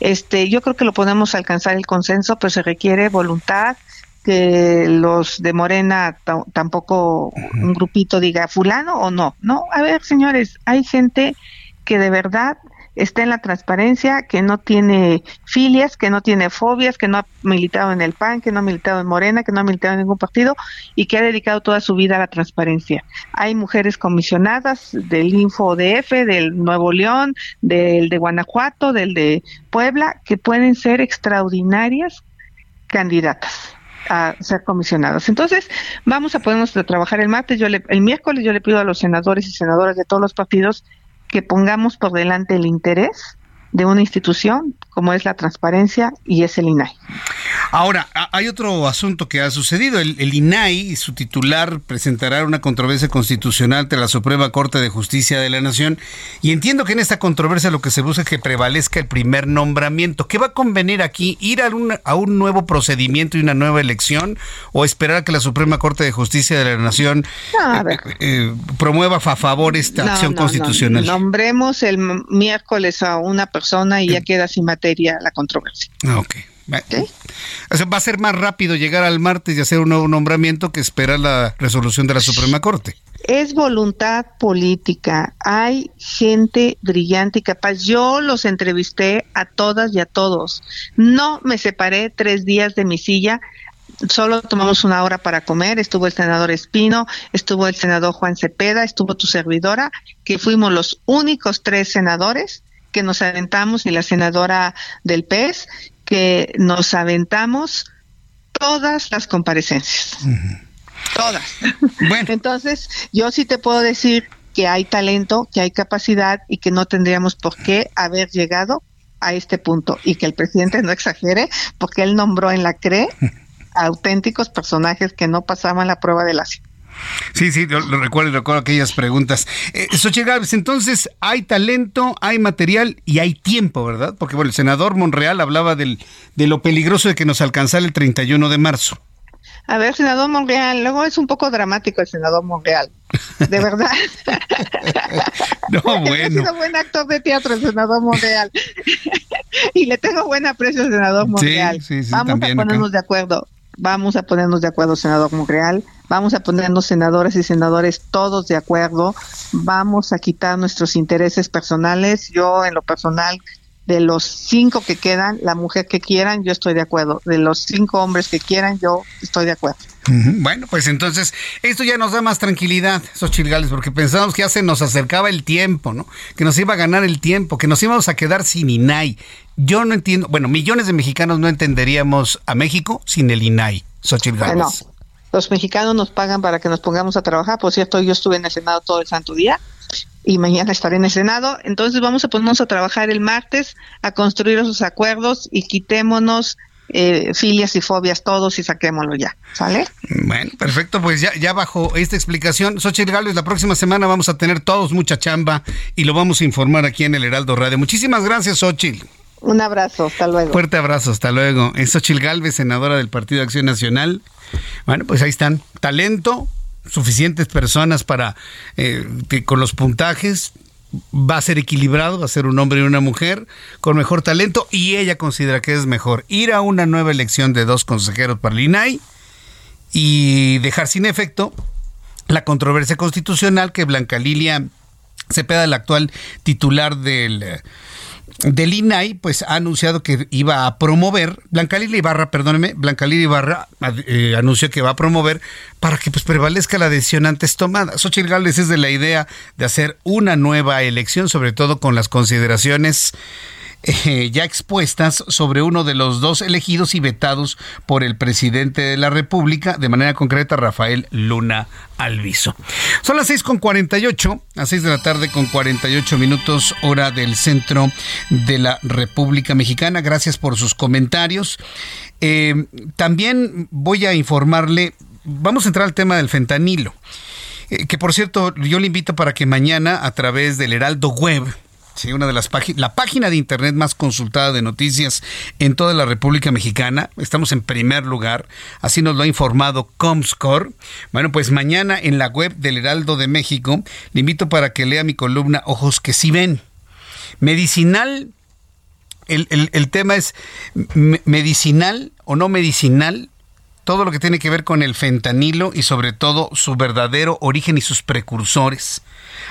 Este, yo creo que lo podemos alcanzar el consenso, pero se requiere voluntad, que los de Morena tampoco un grupito diga fulano o no. No, a ver, señores, hay gente que de verdad está en la transparencia, que no tiene filias, que no tiene fobias, que no ha militado en el PAN, que no ha militado en Morena, que no ha militado en ningún partido y que ha dedicado toda su vida a la transparencia. Hay mujeres comisionadas del InfoDF, del Nuevo León, del de Guanajuato, del de Puebla, que pueden ser extraordinarias candidatas a ser comisionadas. Entonces, vamos a ponernos a trabajar el martes, yo el miércoles yo le pido a los senadores y senadoras de todos los partidos que pongamos por delante el interés de una institución como es la transparencia y es el INAI. Ahora, hay otro asunto que ha sucedido. El, INAI y su titular presentará una controversia constitucional ante la Suprema Corte de Justicia de la Nación y entiendo que en esta controversia lo que se busca es que prevalezca el primer nombramiento. ¿Qué va a convenir aquí? ¿Ir a un, a un nuevo procedimiento y una nueva elección o esperar a que la Suprema Corte de Justicia de la Nación eh, eh, promueva a favor esta acción constitucional? Nombremos el miércoles a una persona y ya queda sin materia la controversia. Ah, ok. va a ser más rápido llegar al martes y hacer un nuevo nombramiento que esperar la resolución de la Suprema Corte. Es voluntad política. Hay gente brillante y capaz. Yo los entrevisté a todas y a todos. No me separé tres días de mi silla. Solo tomamos una hora para comer. Estuvo el senador Espino, estuvo el senador Juan Cepeda, estuvo tu servidora, que fuimos los únicos tres senadores que nos aventamos y la senadora del PES que nos aventamos todas las comparecencias. Todas. Bueno. Entonces, yo sí te puedo decir que hay talento, que hay capacidad y que no tendríamos por qué haber llegado a este punto y que el presidente no exagere porque él nombró en la CRE auténticos personajes que no pasaban la prueba de la Sí, sí, lo, recuerdo, recuerdo aquellas preguntas. Eh, Xochitl entonces hay talento, hay material y hay tiempo, ¿verdad? Porque bueno, el senador Monreal hablaba del, de lo peligroso de que nos alcanzara el 31 de marzo. A ver, senador Monreal, luego es un poco dramático el senador Monreal, de verdad. no, bueno. Ha sido buen actor de teatro el senador Monreal. y le tengo buen aprecio al senador Monreal. Sí, sí, sí, Vamos a ponernos de acuerdo vamos a ponernos de acuerdo, senador Monreal, vamos a ponernos senadoras y senadores todos de acuerdo, vamos a quitar nuestros intereses personales. Yo en lo personal, de los cinco que quedan, la mujer que quieran, yo estoy de acuerdo. De los cinco hombres que quieran, yo estoy de acuerdo. Bueno, pues entonces esto ya nos da más tranquilidad, esos chilgales, porque pensábamos que ya se nos acercaba el tiempo, ¿no? Que nos iba a ganar el tiempo, que nos íbamos a quedar sin INAI. Yo no entiendo, bueno, millones de mexicanos no entenderíamos a México sin el INAI, Xochitl Bueno, los mexicanos nos pagan para que nos pongamos a trabajar. Por cierto, yo estuve en el Senado todo el santo día y mañana estaré en el Senado. Entonces vamos a ponernos a trabajar el martes, a construir esos acuerdos y quitémonos eh, filias y fobias todos y saquémoslo ya, ¿sale? Bueno, perfecto, pues ya, ya bajo esta explicación, Xochitl Gálvez, la próxima semana vamos a tener todos mucha chamba y lo vamos a informar aquí en el Heraldo Radio. Muchísimas gracias, Xochitl. Un abrazo, hasta luego. Fuerte abrazo, hasta luego. Es Gálvez, senadora del Partido de Acción Nacional. Bueno, pues ahí están. Talento, suficientes personas para eh, que con los puntajes va a ser equilibrado, va a ser un hombre y una mujer con mejor talento y ella considera que es mejor ir a una nueva elección de dos consejeros para el INAI y dejar sin efecto la controversia constitucional que Blanca Lilia Cepeda, la actual titular del del INAI, pues ha anunciado que iba a promover, Blanca Lili Ibarra, perdóneme, Blanca Lili Ibarra eh, anunció que va a promover para que pues prevalezca la decisión antes tomada. Xochitl Gálvez es de la idea de hacer una nueva elección, sobre todo con las consideraciones eh, ya expuestas sobre uno de los dos elegidos y vetados por el presidente de la República, de manera concreta Rafael Luna Alviso. Son las 6 con 48, a 6 de la tarde con 48 minutos, hora del centro de la República Mexicana. Gracias por sus comentarios. Eh, también voy a informarle, vamos a entrar al tema del fentanilo. Eh, que por cierto, yo le invito para que mañana a través del Heraldo Web, Sí, una de las páginas, la página de internet más consultada de noticias en toda la República Mexicana. Estamos en primer lugar, así nos lo ha informado Comscore. Bueno, pues mañana en la web del Heraldo de México le invito para que lea mi columna Ojos que sí ven. Medicinal, el, el tema es medicinal o no medicinal, todo lo que tiene que ver con el fentanilo y sobre todo su verdadero origen y sus precursores.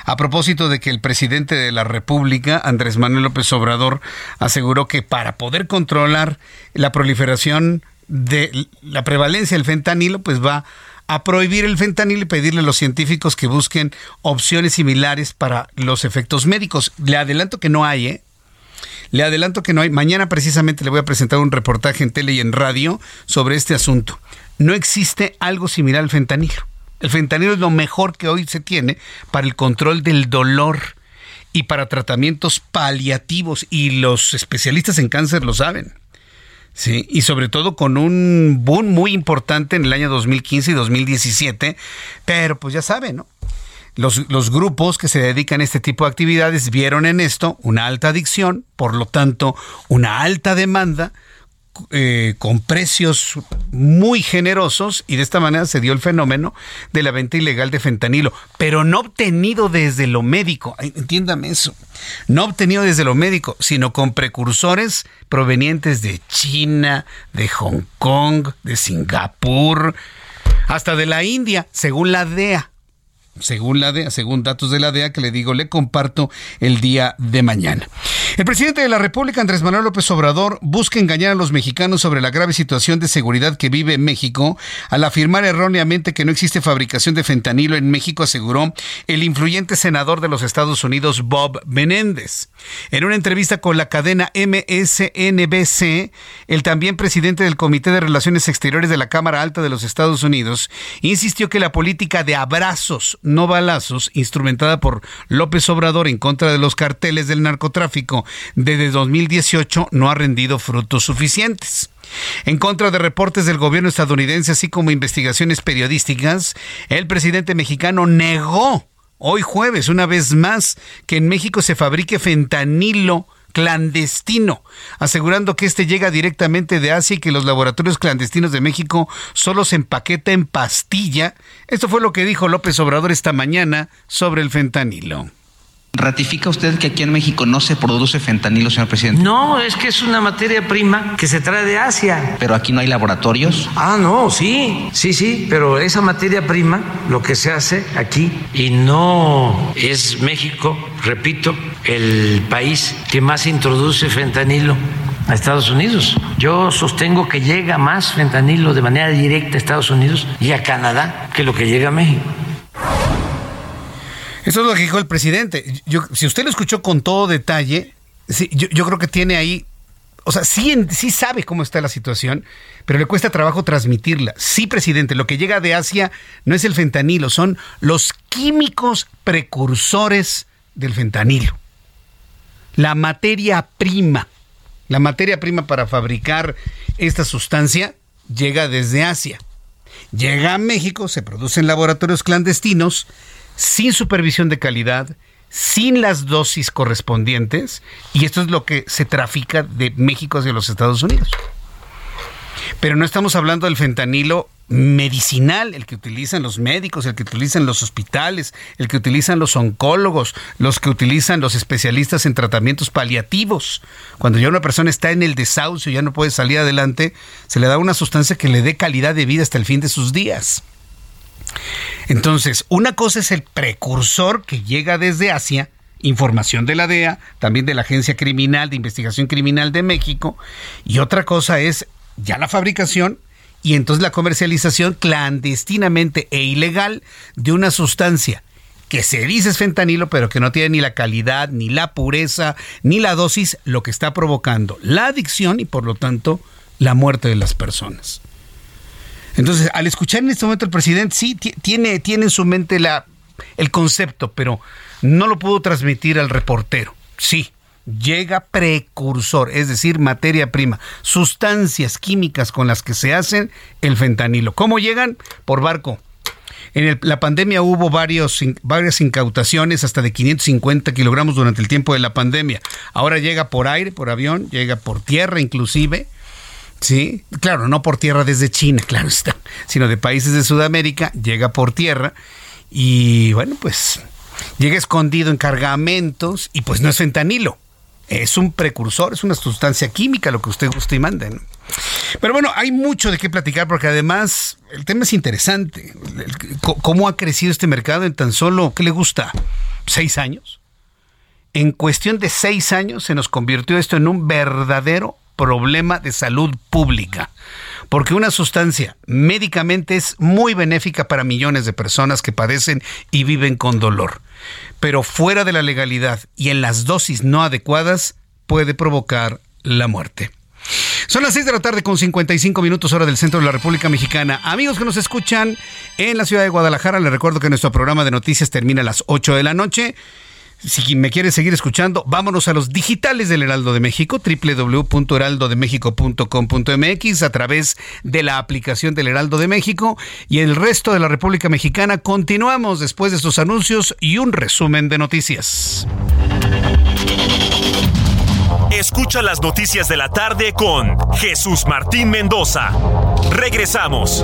A propósito de que el presidente de la República, Andrés Manuel López Obrador, aseguró que para poder controlar la proliferación de la prevalencia del fentanilo, pues va a prohibir el fentanilo y pedirle a los científicos que busquen opciones similares para los efectos médicos. Le adelanto que no hay, ¿eh? Le adelanto que no hay. Mañana precisamente le voy a presentar un reportaje en tele y en radio sobre este asunto. No existe algo similar al fentanilo. El fentanilo es lo mejor que hoy se tiene para el control del dolor y para tratamientos paliativos y los especialistas en cáncer lo saben. Sí, y sobre todo con un boom muy importante en el año 2015 y 2017, pero pues ya saben, ¿no? Los, grupos que se dedican a este tipo de actividades vieron en esto una alta adicción, por lo tanto, una alta demanda eh, con precios muy generosos y de esta manera se dio el fenómeno de la venta ilegal de fentanilo, pero no obtenido desde lo médico, entiéndame eso, no obtenido desde lo médico, sino con precursores provenientes de China, de Hong Kong, de Singapur, hasta de la India, según la DEA según la DEA, según datos de la DEA que le digo, le comparto el día de mañana. El presidente de la República, Andrés Manuel López Obrador, busca engañar a los mexicanos sobre la grave situación de seguridad que vive México al afirmar erróneamente que no existe fabricación de fentanilo en México, aseguró el influyente senador de los Estados Unidos, Bob Menéndez. En una entrevista con la cadena MSNBC, el también presidente del Comité de Relaciones Exteriores de la Cámara Alta de los Estados Unidos insistió que la política de abrazos no balazos, instrumentada por López Obrador en contra de los carteles del narcotráfico desde 2018, no ha rendido frutos suficientes. En contra de reportes del gobierno estadounidense, así como investigaciones periodísticas, el presidente mexicano negó hoy jueves, una vez más, que en México se fabrique fentanilo clandestino, asegurando que este llega directamente de Asia y que los laboratorios clandestinos de México solo se empaqueta en pastilla. Esto fue lo que dijo López Obrador esta mañana sobre el fentanilo. ¿Ratifica usted que aquí en México no se produce fentanilo, señor presidente? No, es que es una materia prima que se trae de Asia. ¿Pero aquí no hay laboratorios? Ah, no, sí, sí, sí, pero esa materia prima, lo que se hace aquí, y no es México, repito, el país que más introduce fentanilo a Estados Unidos. Yo sostengo que llega más fentanilo de manera directa a Estados Unidos y a Canadá que lo que llega a México. Eso es lo que dijo el presidente. Yo, si usted lo escuchó con todo detalle, yo, creo que tiene ahí, o sea, sí, sí sabe cómo está la situación, pero le cuesta trabajo transmitirla. Sí, presidente, lo que llega de Asia no es el fentanilo, son los químicos precursores del fentanilo. La materia prima, la materia prima para fabricar esta sustancia llega desde Asia. Llega a México, se produce en laboratorios clandestinos, sin supervisión de calidad, sin las dosis correspondientes, y esto es lo que se trafica de México hacia los Estados Unidos. Pero no estamos hablando del fentanilo medicinal, el que utilizan los médicos, el que utilizan los hospitales, el que utilizan los oncólogos, los que utilizan los especialistas en tratamientos paliativos. Cuando ya una persona está en el desahucio ya no puede salir adelante, se le da una sustancia que le dé calidad de vida hasta el fin de sus días. Entonces, una cosa es el precursor que llega desde Asia, información de la DEA, también de la Agencia Criminal de Investigación Criminal de México, y otra cosa es ya la fabricación y entonces la comercialización clandestinamente e ilegal de una sustancia que se dice es fentanilo, pero que no tiene ni la calidad, ni la pureza, ni la dosis, lo que está provocando la adicción y por lo tanto la muerte de las personas. Entonces, al escuchar en este momento el presidente, sí, tiene, tiene en su mente la, el concepto, pero no lo pudo transmitir al reportero. Sí, llega precursor, es decir, materia prima, sustancias químicas con las que se hacen el fentanilo. ¿Cómo llegan? Por barco. En la pandemia hubo varios, varias incautaciones, hasta de 550 kilogramos durante el tiempo de la pandemia. Ahora llega por aire, por avión, llega por tierra inclusive. Sí, claro, no por tierra desde China, claro está, sino de países de Sudamérica, llega por tierra y bueno, pues llega escondido en cargamentos y pues no es fentanilo es un precursor, es una sustancia química, lo que usted guste y mande. Pero bueno, hay mucho de qué platicar porque además el tema es interesante. ¿Cómo ha crecido este mercado en tan solo, ¿qué le gusta? ¿Seis años? En cuestión de seis años se nos convirtió esto en un verdadero problema de salud pública. Porque una sustancia médicamente es muy benéfica para millones de personas que padecen y viven con dolor pero fuera de la legalidad y en las dosis no adecuadas puede provocar la muerte. Son las 6 de la tarde con 55 minutos hora del centro de la República Mexicana. Amigos que nos escuchan en la ciudad de Guadalajara, les recuerdo que nuestro programa de noticias termina a las 8 de la noche. Si me quiere seguir escuchando, vámonos a los digitales del Heraldo de México, www.heraldodemexico.com.mx a través de la aplicación del Heraldo de México y el resto de la República Mexicana. Continuamos después de estos anuncios y un resumen de noticias. Escucha las noticias de la tarde con Jesús Martín Mendoza. Regresamos.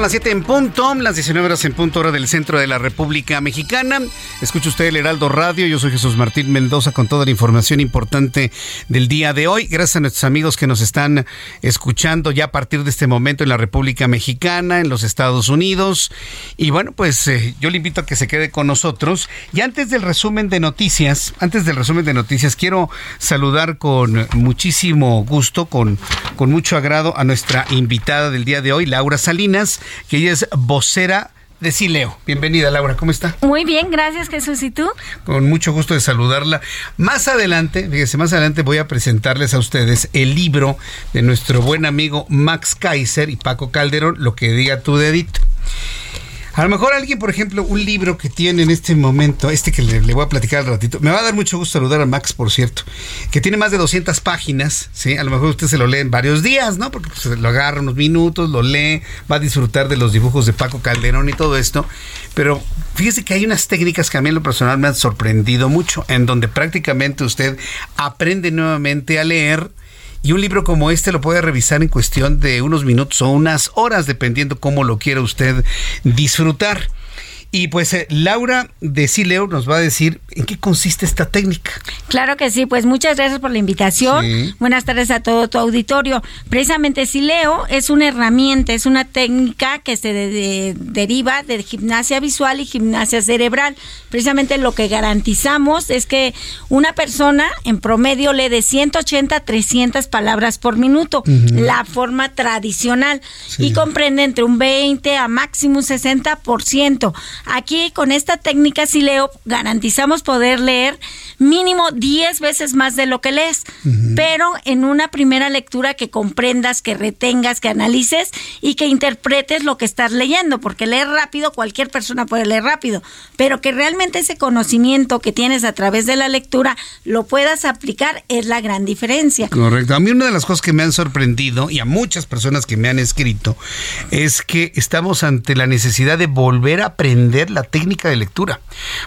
Las 7 en punto, las 19 horas en punto hora del centro de la República Mexicana. Escucha usted el Heraldo Radio. Yo soy Jesús Martín Mendoza con toda la información importante del día de hoy. Gracias a nuestros amigos que nos están escuchando ya a partir de este momento en la República Mexicana, en los Estados Unidos. Y bueno, pues eh, yo le invito a que se quede con nosotros. Y antes del resumen de noticias, antes del resumen de noticias, quiero saludar con muchísimo gusto, con, con mucho agrado a nuestra invitada del día de hoy, Laura Salinas que ella es vocera de Sileo. Bienvenida, Laura, ¿cómo está? Muy bien, gracias, Jesús. ¿Y tú? Con mucho gusto de saludarla. Más adelante, fíjese, más adelante voy a presentarles a ustedes el libro de nuestro buen amigo Max Kaiser y Paco Calderón, Lo que diga tu dedito. A lo mejor alguien, por ejemplo, un libro que tiene en este momento, este que le, voy a platicar al ratito, me va a dar mucho gusto saludar a Max, por cierto, que tiene más de 200 páginas, ¿sí? A lo mejor usted se lo lee en varios días, ¿no? Porque pues, lo agarra unos minutos, lo lee, va a disfrutar de los dibujos de Paco Calderón y todo esto, pero fíjese que hay unas técnicas que a mí en lo personal me han sorprendido mucho, en donde prácticamente usted aprende nuevamente a leer, y un libro como este lo puede revisar en cuestión de unos minutos o unas horas, dependiendo cómo lo quiera usted disfrutar. Y pues eh, Laura de Sileo nos va a decir en qué consiste esta técnica. Claro que sí, pues muchas gracias por la invitación. Buenas tardes a todo tu auditorio. Precisamente Sileo es una herramienta, es una técnica que se deriva de gimnasia visual y gimnasia cerebral. Precisamente lo que garantizamos es que una persona en promedio lee de 180 a 300 palabras por minuto, la forma tradicional, y comprende entre un 20 a máximo un 60%. Aquí con esta técnica, si leo, garantizamos poder leer mínimo 10 veces más de lo que lees, pero en una primera lectura que comprendas, que retengas, que analices y que interpretes lo que estás leyendo, porque leer rápido, cualquier persona puede leer rápido, pero que realmente ese conocimiento que tienes a través de la lectura lo puedas aplicar es la gran diferencia. Correcto. A mí una de las cosas que me han sorprendido y a muchas personas que me han escrito es que estamos ante la necesidad de volver a aprender la técnica de lectura,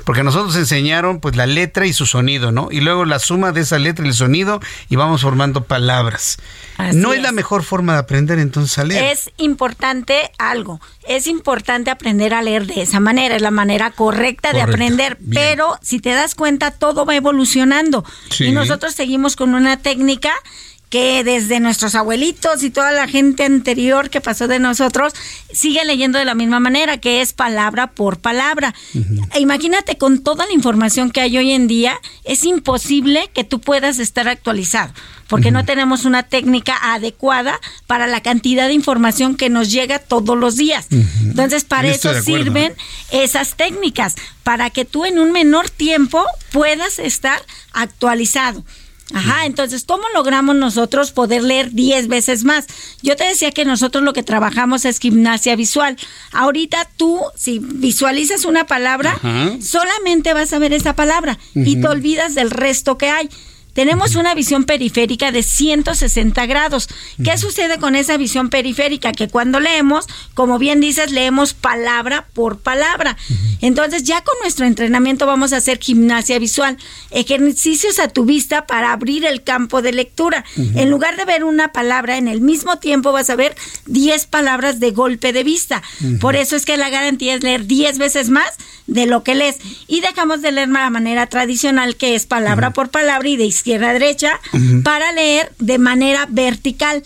porque a nosotros enseñaron pues la letra y su sonido, ¿no? Y luego la suma de esa letra y el sonido y vamos formando palabras. no es. la mejor forma de aprender entonces a leer. Es importante algo, es importante aprender a leer de esa manera, es la manera correcta de aprender, pero si te das cuenta todo va evolucionando y nosotros seguimos con una técnica que desde nuestros abuelitos y toda la gente anterior que pasó de nosotros sigue leyendo de la misma manera, que es palabra por palabra. E imagínate con toda la información que hay hoy en día, es imposible que tú puedas estar actualizado, porque no tenemos una técnica adecuada para la cantidad de información que nos llega todos los días. Entonces, para eso sirven ¿eh? esas técnicas, para que tú en un menor tiempo puedas estar actualizado. Ajá, entonces, ¿cómo logramos nosotros poder leer 10 veces más? Yo te decía que nosotros lo que trabajamos es gimnasia visual. Ahorita tú, si visualizas una palabra, solamente vas a ver esa palabra y te olvidas del resto que hay. Tenemos una visión periférica de 160 grados. ¿Qué sucede con esa visión periférica? Que cuando leemos, como bien dices, leemos palabra por palabra. Entonces ya con nuestro entrenamiento vamos a hacer gimnasia visual, ejercicios a tu vista para abrir el campo de lectura. En lugar de ver una palabra en el mismo tiempo, vas a ver 10 palabras de golpe de vista. Por eso es que la garantía es leer 10 veces más de lo que lees. Y dejamos de leer de la manera tradicional, que es palabra por palabra y de izquierda a derecha para leer de manera vertical.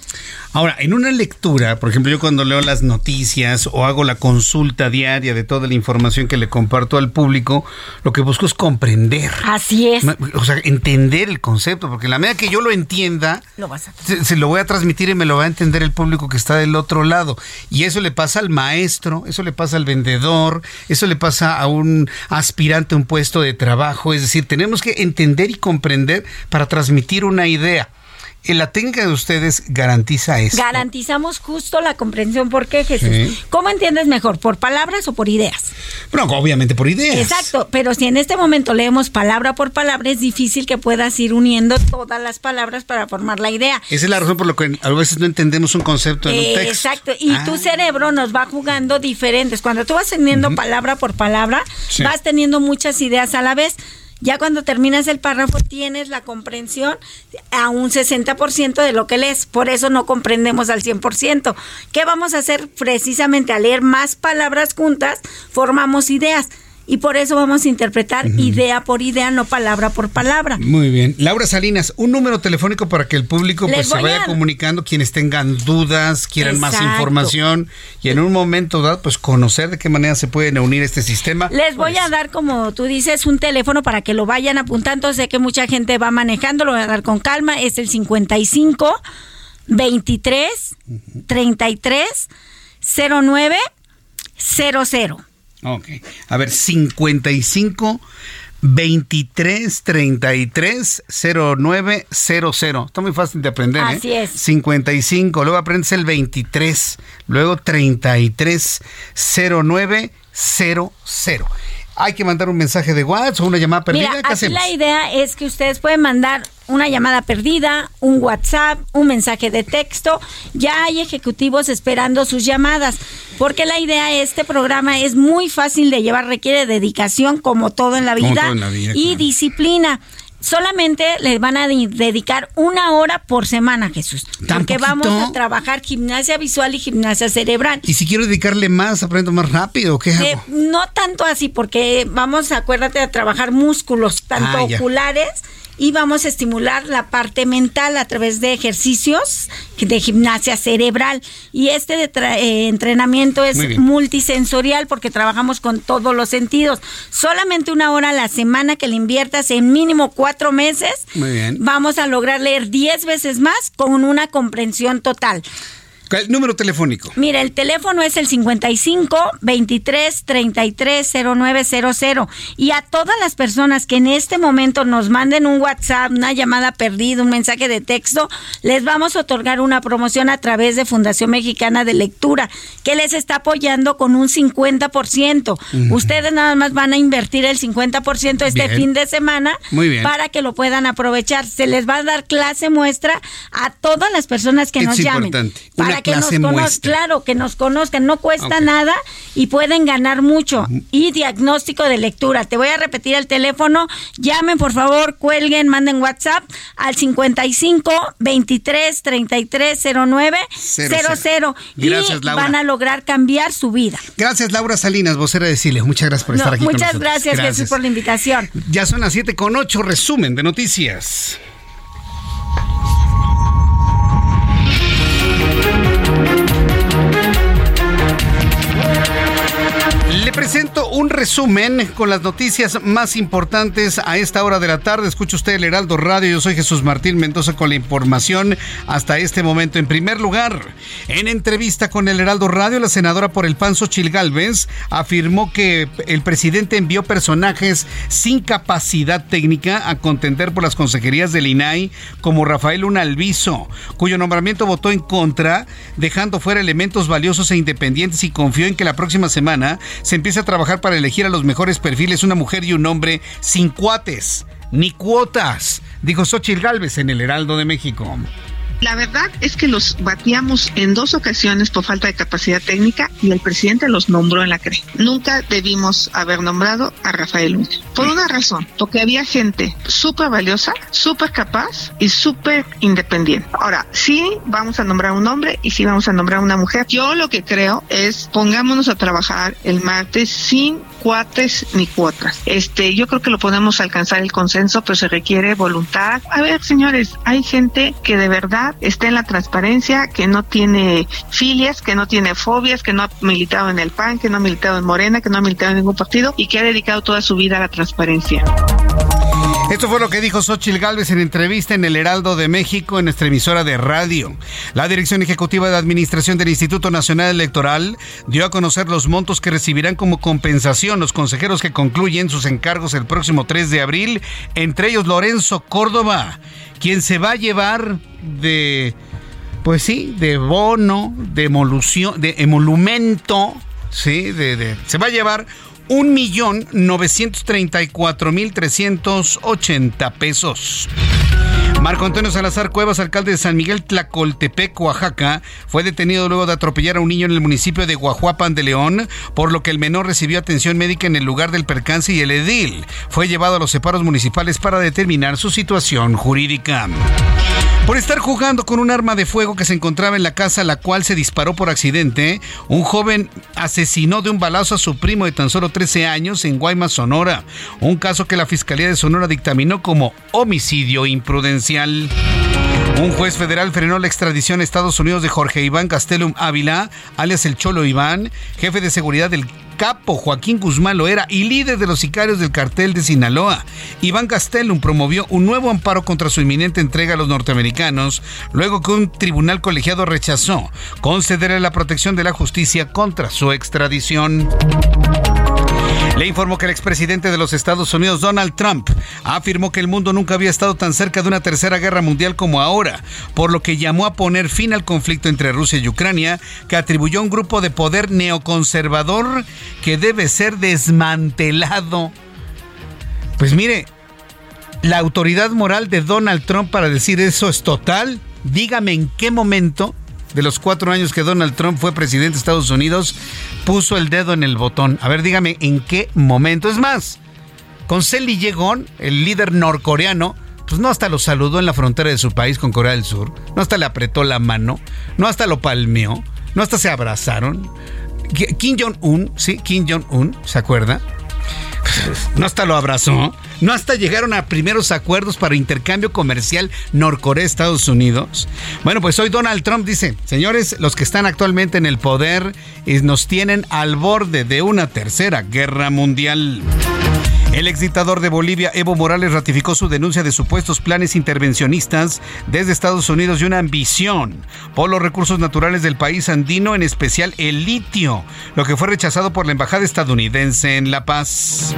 Ahora, en una lectura, por ejemplo, yo cuando leo las noticias o hago la consulta diaria de toda la información que le comparto al público, lo que busco es comprender. Así es. O sea, entender el concepto, porque la medida que yo lo entienda, se, lo voy a transmitir y me lo va a entender el público que está del otro lado. Y eso le pasa al maestro, eso le pasa al vendedor, eso le pasa a un aspirante a un puesto de trabajo. Es decir, tenemos que entender y comprender para transmitir una idea. ¿La técnica de ustedes garantiza eso? Garantizamos justo la comprensión. ¿Por qué, Jesús? ¿Cómo entiendes mejor? ¿Por palabras o por ideas? Bueno, obviamente por ideas. Exacto, pero si en este momento leemos palabra por palabra, es difícil que puedas ir uniendo todas las palabras para formar la idea. Esa es la razón por la que a veces no entendemos un concepto en un texto. Exacto, y tu ah. cerebro nos va jugando diferentes. Cuando tú vas teniendo palabra por palabra, vas teniendo muchas ideas a la vez. Ya cuando terminas el párrafo tienes la comprensión a un 60% de lo que lees, por eso no comprendemos al 100%. ¿Qué vamos a hacer precisamente al leer más palabras juntas? Formamos ideas y por eso vamos a interpretar idea por idea, no palabra por palabra. Muy bien. Laura Salinas, un número telefónico para que el público pues, se vaya comunicando, quienes tengan dudas, quieran más información y en un momento dado, pues conocer de qué manera se pueden unir este sistema. Les voy pues. a dar, como tú dices, un teléfono para que lo vayan apuntando. Sé que mucha gente va manejando, lo voy a dar con calma. Es el 55 23 33 09 00. Ok. A ver, 55 23 33 09 00. Está muy fácil de aprender, ¿eh? Así es. 55, luego aprendes el 23, luego 33 09 00 hay que mandar un mensaje de WhatsApp o una llamada perdida. Mira, aquí la idea es que ustedes pueden mandar una llamada perdida, un WhatsApp, un mensaje de texto. Ya hay ejecutivos esperando sus llamadas, porque la idea de este programa es muy fácil de llevar, requiere dedicación como todo en la vida, y disciplina solamente les van a dedicar una hora por semana, Jesús. Porque vamos a trabajar gimnasia visual y gimnasia cerebral. Y si quiero dedicarle más, aprendo más rápido, ¿qué eh, no tanto así, porque vamos, acuérdate, a trabajar músculos, tanto ah, oculares y vamos a estimular la parte mental a través de ejercicios de gimnasia cerebral. Y este eh, entrenamiento es multisensorial porque trabajamos con todos los sentidos. Solamente una hora a la semana que le inviertas en mínimo cuatro meses, vamos a lograr leer diez veces más con una comprensión total. ¿El número telefónico? Mira, el teléfono es el 55 23 33 0900. Y a todas las personas que en este momento nos manden un WhatsApp, una llamada perdida, un mensaje de texto, les vamos a otorgar una promoción a través de Fundación Mexicana de Lectura, que les está apoyando con un 50%. Ustedes nada más van a invertir el 50% este fin de semana para que lo puedan aprovechar. Se les va a dar clase muestra a todas las personas que nos llamen. Para que nos conozcan, claro, que nos conozcan, no cuesta nada y pueden ganar mucho. Y diagnóstico de lectura. Te voy a repetir el teléfono. Llamen, por favor, cuelguen, manden WhatsApp al 55 23 33 09 00. y van a lograr cambiar su vida. Gracias, Laura Salinas, vocera de Chile. Muchas gracias por estar aquí. Muchas con gracias, gracias, Jesús, por la invitación. Ya son las 7 con 8, resumen de noticias. Le presento un resumen con las noticias más importantes a esta hora de la tarde. Escucha usted el Heraldo Radio. Yo soy Jesús Martín Mendoza con la información hasta este momento. En primer lugar, en entrevista con el Heraldo Radio, la senadora por el PAN, Xochil Gálvez, afirmó que el presidente envió personajes sin capacidad técnica a contender por las consejerías del INAI, como Rafael Unalviso, cuyo nombramiento votó en contra, dejando fuera elementos valiosos e independientes y confió en que la próxima semana se empieza a trabajar para elegir a los mejores perfiles, una mujer y un hombre sin cuates ni cuotas, dijo Xochitl Galvez en el Heraldo de México. La verdad es que los batíamos en dos ocasiones por falta de capacidad técnica y el presidente los nombró en la CRE. Nunca debimos haber nombrado a Rafael Luna. Por una razón, porque había gente súper valiosa, súper capaz y súper independiente. Ahora, sí vamos a nombrar un hombre y sí vamos a nombrar una mujer. Yo lo que creo es pongámonos a trabajar el martes sin cuates ni cuotas. Este, yo creo que lo podemos alcanzar el consenso, pero se requiere voluntad. A ver, señores, hay gente que de verdad está en la transparencia, que no tiene filias, que no tiene fobias, que no ha militado en el PAN, que no ha militado en Morena, que no ha militado en ningún partido y que ha dedicado toda su vida a la transparencia. Esto fue lo que dijo Xochil Gálvez en entrevista en el Heraldo de México en nuestra emisora de radio. La Dirección Ejecutiva de Administración del Instituto Nacional Electoral dio a conocer los montos que recibirán como compensación los consejeros que concluyen sus encargos el próximo 3 de abril, entre ellos Lorenzo Córdoba, quien se va a llevar de, pues sí, de bono, de emolución, de emolumento, sí, de, de se va a llevar un millón novecientos treinta y cuatro mil trescientos ochenta pesos. Marco Antonio Salazar Cuevas, alcalde de San Miguel Tlacoltepec, Oaxaca, fue detenido luego de atropellar a un niño en el municipio de Guajuapan de León, por lo que el menor recibió atención médica en el lugar del percance y el edil fue llevado a los separos municipales para determinar su situación jurídica por estar jugando con un arma de fuego que se encontraba en la casa la cual se disparó por accidente. Un joven asesinó de un balazo a su primo de tan solo 13 años en Guaymas, Sonora. Un caso que la Fiscalía de Sonora dictaminó como homicidio imprudencial. Un juez federal frenó la extradición a Estados Unidos de Jorge Iván Castellum Ávila, alias el Cholo Iván, jefe de seguridad del capo Joaquín Guzmán Loera y líder de los sicarios del cartel de Sinaloa. Iván Castellum promovió un nuevo amparo contra su inminente entrega a los norteamericanos, luego que un tribunal colegiado rechazó concederle la protección de la justicia contra su extradición. Le informó que el expresidente de los Estados Unidos, Donald Trump, afirmó que el mundo nunca había estado tan cerca de una tercera guerra mundial como ahora, por lo que llamó a poner fin al conflicto entre Rusia y Ucrania, que atribuyó a un grupo de poder neoconservador que debe ser desmantelado. Pues mire, la autoridad moral de Donald Trump para decir eso es total. Dígame en qué momento de los cuatro años que Donald Trump fue presidente de Estados Unidos, puso el dedo en el botón. A ver, dígame en qué momento. Es más, con Lee Yegon, el líder norcoreano, pues no hasta lo saludó en la frontera de su país con Corea del Sur, no hasta le apretó la mano, no hasta lo palmeó, no hasta se abrazaron. Kim Jong-un, sí, Kim Jong-un, ¿se acuerda? No hasta lo abrazó. No hasta llegaron a primeros acuerdos para intercambio comercial Norcorea-Estados Unidos. Bueno, pues hoy Donald Trump dice, señores, los que están actualmente en el poder nos tienen al borde de una tercera guerra mundial. El exdictador de Bolivia, Evo Morales, ratificó su denuncia de supuestos planes intervencionistas desde Estados Unidos y una ambición por los recursos naturales del país andino, en especial el litio, lo que fue rechazado por la embajada estadounidense en La Paz.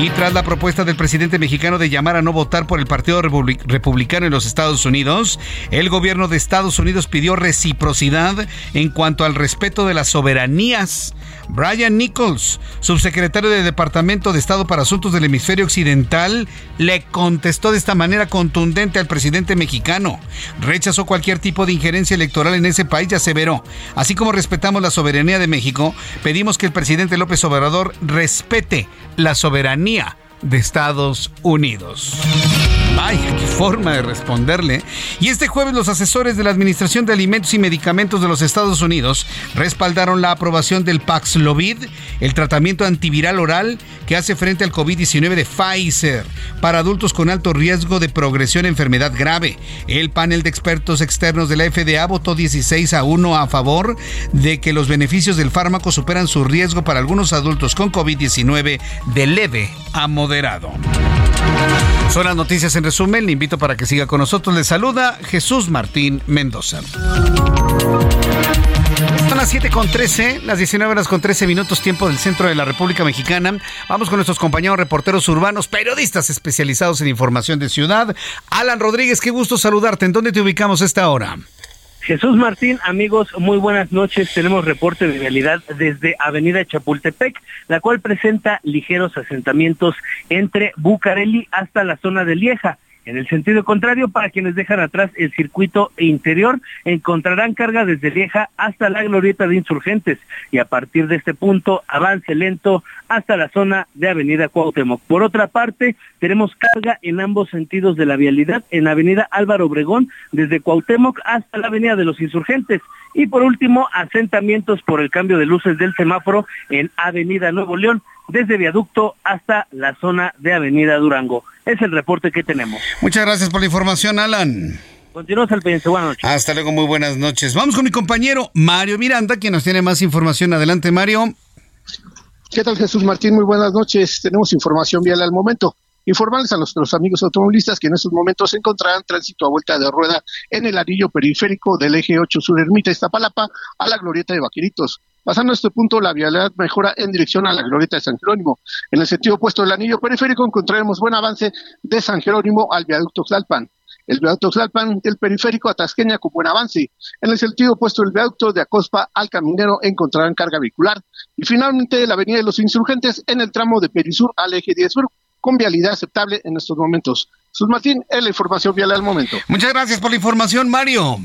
Y tras la propuesta del presidente mexicano de llamar a no votar por el Partido Republicano en los Estados Unidos, el gobierno de Estados Unidos pidió reciprocidad en cuanto al respeto de las soberanías. Brian Nichols, subsecretario del Departamento de Estado para Asuntos del Hemisferio Occidental, le contestó de esta manera contundente al presidente mexicano. Rechazó cualquier tipo de injerencia electoral en ese país y aseveró, así como respetamos la soberanía de México, pedimos que el presidente López Obrador respete la soberanía de Estados Unidos. Vaya, qué forma de responderle. Y este jueves los asesores de la Administración de Alimentos y Medicamentos de los Estados Unidos respaldaron la aprobación del Paxlovid, el tratamiento antiviral oral que hace frente al COVID-19 de Pfizer para adultos con alto riesgo de progresión a enfermedad grave. El panel de expertos externos de la FDA votó 16 a 1 a favor de que los beneficios del fármaco superan su riesgo para algunos adultos con COVID-19 de leve a moderado. Son las noticias en resumen. Le invito para que siga con nosotros. Le saluda Jesús Martín Mendoza. Son las 7 con 13, las 19 horas con 13 minutos tiempo del centro de la República Mexicana. Vamos con nuestros compañeros reporteros urbanos, periodistas especializados en información de ciudad. Alan Rodríguez, qué gusto saludarte. ¿En dónde te ubicamos esta hora? Jesús Martín, amigos, muy buenas noches. Tenemos reporte de realidad desde Avenida Chapultepec, la cual presenta ligeros asentamientos entre Bucareli hasta la zona de Lieja. En el sentido contrario, para quienes dejan atrás el circuito interior, encontrarán carga desde Lieja hasta la glorieta de insurgentes y a partir de este punto avance lento hasta la zona de Avenida Cuauhtémoc. Por otra parte, tenemos carga en ambos sentidos de la vialidad en Avenida Álvaro Obregón, desde Cuauhtémoc hasta la Avenida de los Insurgentes. Y por último, asentamientos por el cambio de luces del semáforo en Avenida Nuevo León, desde Viaducto hasta la zona de Avenida Durango. Es el reporte que tenemos. Muchas gracias por la información, Alan. Continuamos al pendiente. Buenas noches. Hasta luego, muy buenas noches. Vamos con mi compañero Mario Miranda, quien nos tiene más información. Adelante, Mario. ¿Qué tal, Jesús Martín? Muy buenas noches. Tenemos información vial al momento. Informarles a nuestros amigos automovilistas que en estos momentos se encontrarán tránsito a vuelta de rueda en el anillo periférico del eje 8 sur Ermita Iztapalapa a la glorieta de Vaqueritos. Pasando a este punto, la vialidad mejora en dirección a la glorieta de San Jerónimo. En el sentido opuesto del anillo periférico encontraremos buen avance de San Jerónimo al viaducto Xlalpan. El viaducto Xlalpan del periférico a Tasqueña con buen avance. En el sentido opuesto del viaducto de Acospa al Caminero encontrarán carga vehicular. Y finalmente la avenida de los insurgentes en el tramo de Perisur al eje 10 sur con vialidad aceptable en estos momentos. Sus Martín, es la información vial al momento. Muchas gracias por la información, Mario.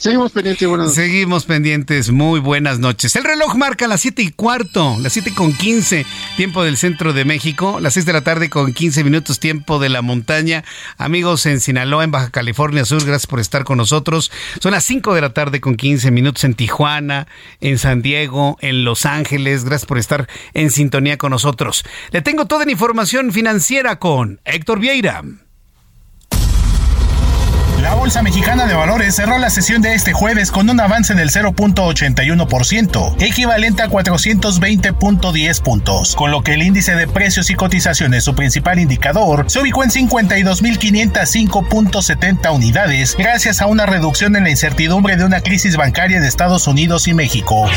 Seguimos pendientes, buenas Seguimos pendientes, muy buenas noches. El reloj marca las 7 y cuarto, las 7 con 15, tiempo del centro de México, las 6 de la tarde con 15 minutos, tiempo de la montaña. Amigos en Sinaloa, en Baja California Sur, gracias por estar con nosotros. Son las 5 de la tarde con 15 minutos en Tijuana, en San Diego, en Los Ángeles. Gracias por estar en sintonía con nosotros. Le tengo toda la información financiera con Héctor Vieira. La Bolsa Mexicana de Valores cerró la sesión de este jueves con un avance del 0.81%, equivalente a 420.10 puntos, con lo que el índice de precios y cotizaciones, su principal indicador, se ubicó en 52.505.70 unidades, gracias a una reducción en la incertidumbre de una crisis bancaria de Estados Unidos y México.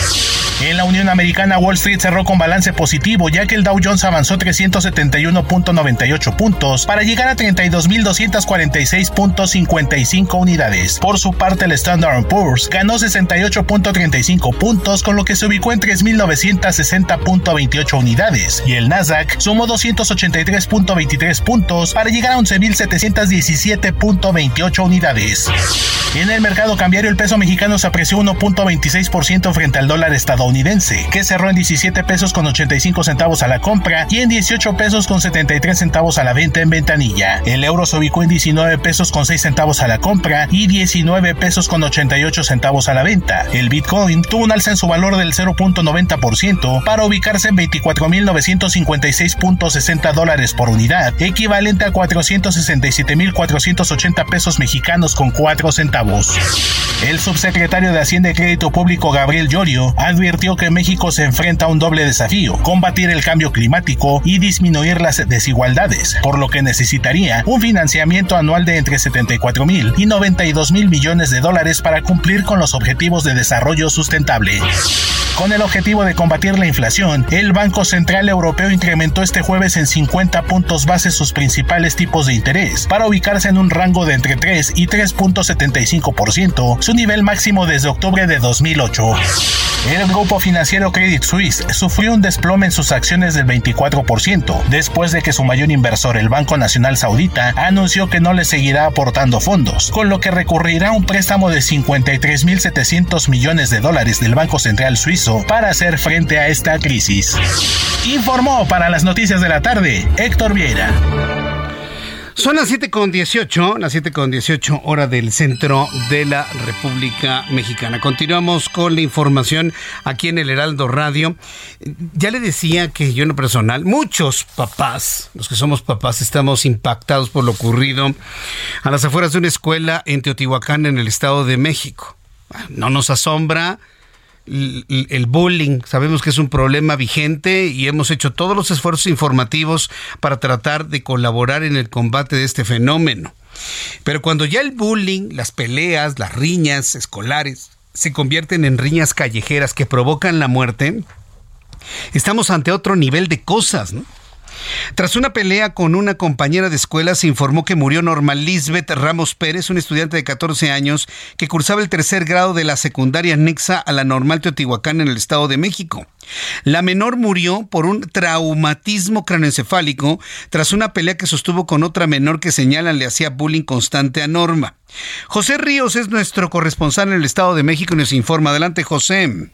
En la Unión Americana, Wall Street cerró con balance positivo, ya que el Dow Jones avanzó 371.98 puntos para llegar a 32.246.50 unidades. Por su parte, el Standard Poor's ganó 68.35 puntos, con lo que se ubicó en 3.960.28 unidades, y el Nasdaq sumó 283.23 puntos para llegar a 11.717.28 unidades. En el mercado cambiario, el peso mexicano se apreció 1.26% frente al dólar estadounidense, que cerró en 17 pesos con 85 centavos a la compra y en 18 pesos con 73 centavos a la venta en ventanilla. El euro se ubicó en 19 pesos con 6 centavos a la la compra y 19 pesos con 88 centavos a la venta. El Bitcoin tuvo un alza en su valor del 0.90% para ubicarse en 24.956.60 dólares por unidad, equivalente a 467.480 pesos mexicanos con 4 centavos. El subsecretario de Hacienda y Crédito Público Gabriel Llorio advirtió que México se enfrenta a un doble desafío, combatir el cambio climático y disminuir las desigualdades, por lo que necesitaría un financiamiento anual de entre 74 mil y 92 mil millones de dólares para cumplir con los objetivos de desarrollo sustentable. Con el objetivo de combatir la inflación, el Banco Central Europeo incrementó este jueves en 50 puntos base sus principales tipos de interés, para ubicarse en un rango de entre 3 y 3.75%, su nivel máximo desde octubre de 2008. El grupo financiero Credit Suisse sufrió un desplome en sus acciones del 24%, después de que su mayor inversor, el Banco Nacional Saudita, anunció que no le seguirá aportando fondos, con lo que recurrirá a un préstamo de 53.700 millones de dólares del Banco Central Suizo para hacer frente a esta crisis. Informó para las noticias de la tarde Héctor Vieira. Son las 7 con 18, las 7 con 18 hora del centro de la República Mexicana. Continuamos con la información aquí en el Heraldo Radio. Ya le decía que yo en lo personal, muchos papás, los que somos papás, estamos impactados por lo ocurrido a las afueras de una escuela en Teotihuacán, en el Estado de México. No nos asombra el bullying. Sabemos que es un problema vigente y hemos hecho todos los esfuerzos informativos para tratar de colaborar en el combate de este fenómeno. Pero cuando ya el bullying, las peleas, las riñas escolares se convierten en riñas callejeras que provocan la muerte, estamos ante otro nivel de cosas, ¿no? Tras una pelea con una compañera de escuela, se informó que murió Norma Lisbeth Ramos Pérez, un estudiante de 14 años que cursaba el tercer grado de la secundaria anexa a la normal Teotihuacán en el Estado de México. La menor murió por un traumatismo craneoencefálico tras una pelea que sostuvo con otra menor que señalan le hacía bullying constante a Norma. José Ríos es nuestro corresponsal en el Estado de México y nos informa. Adelante, José.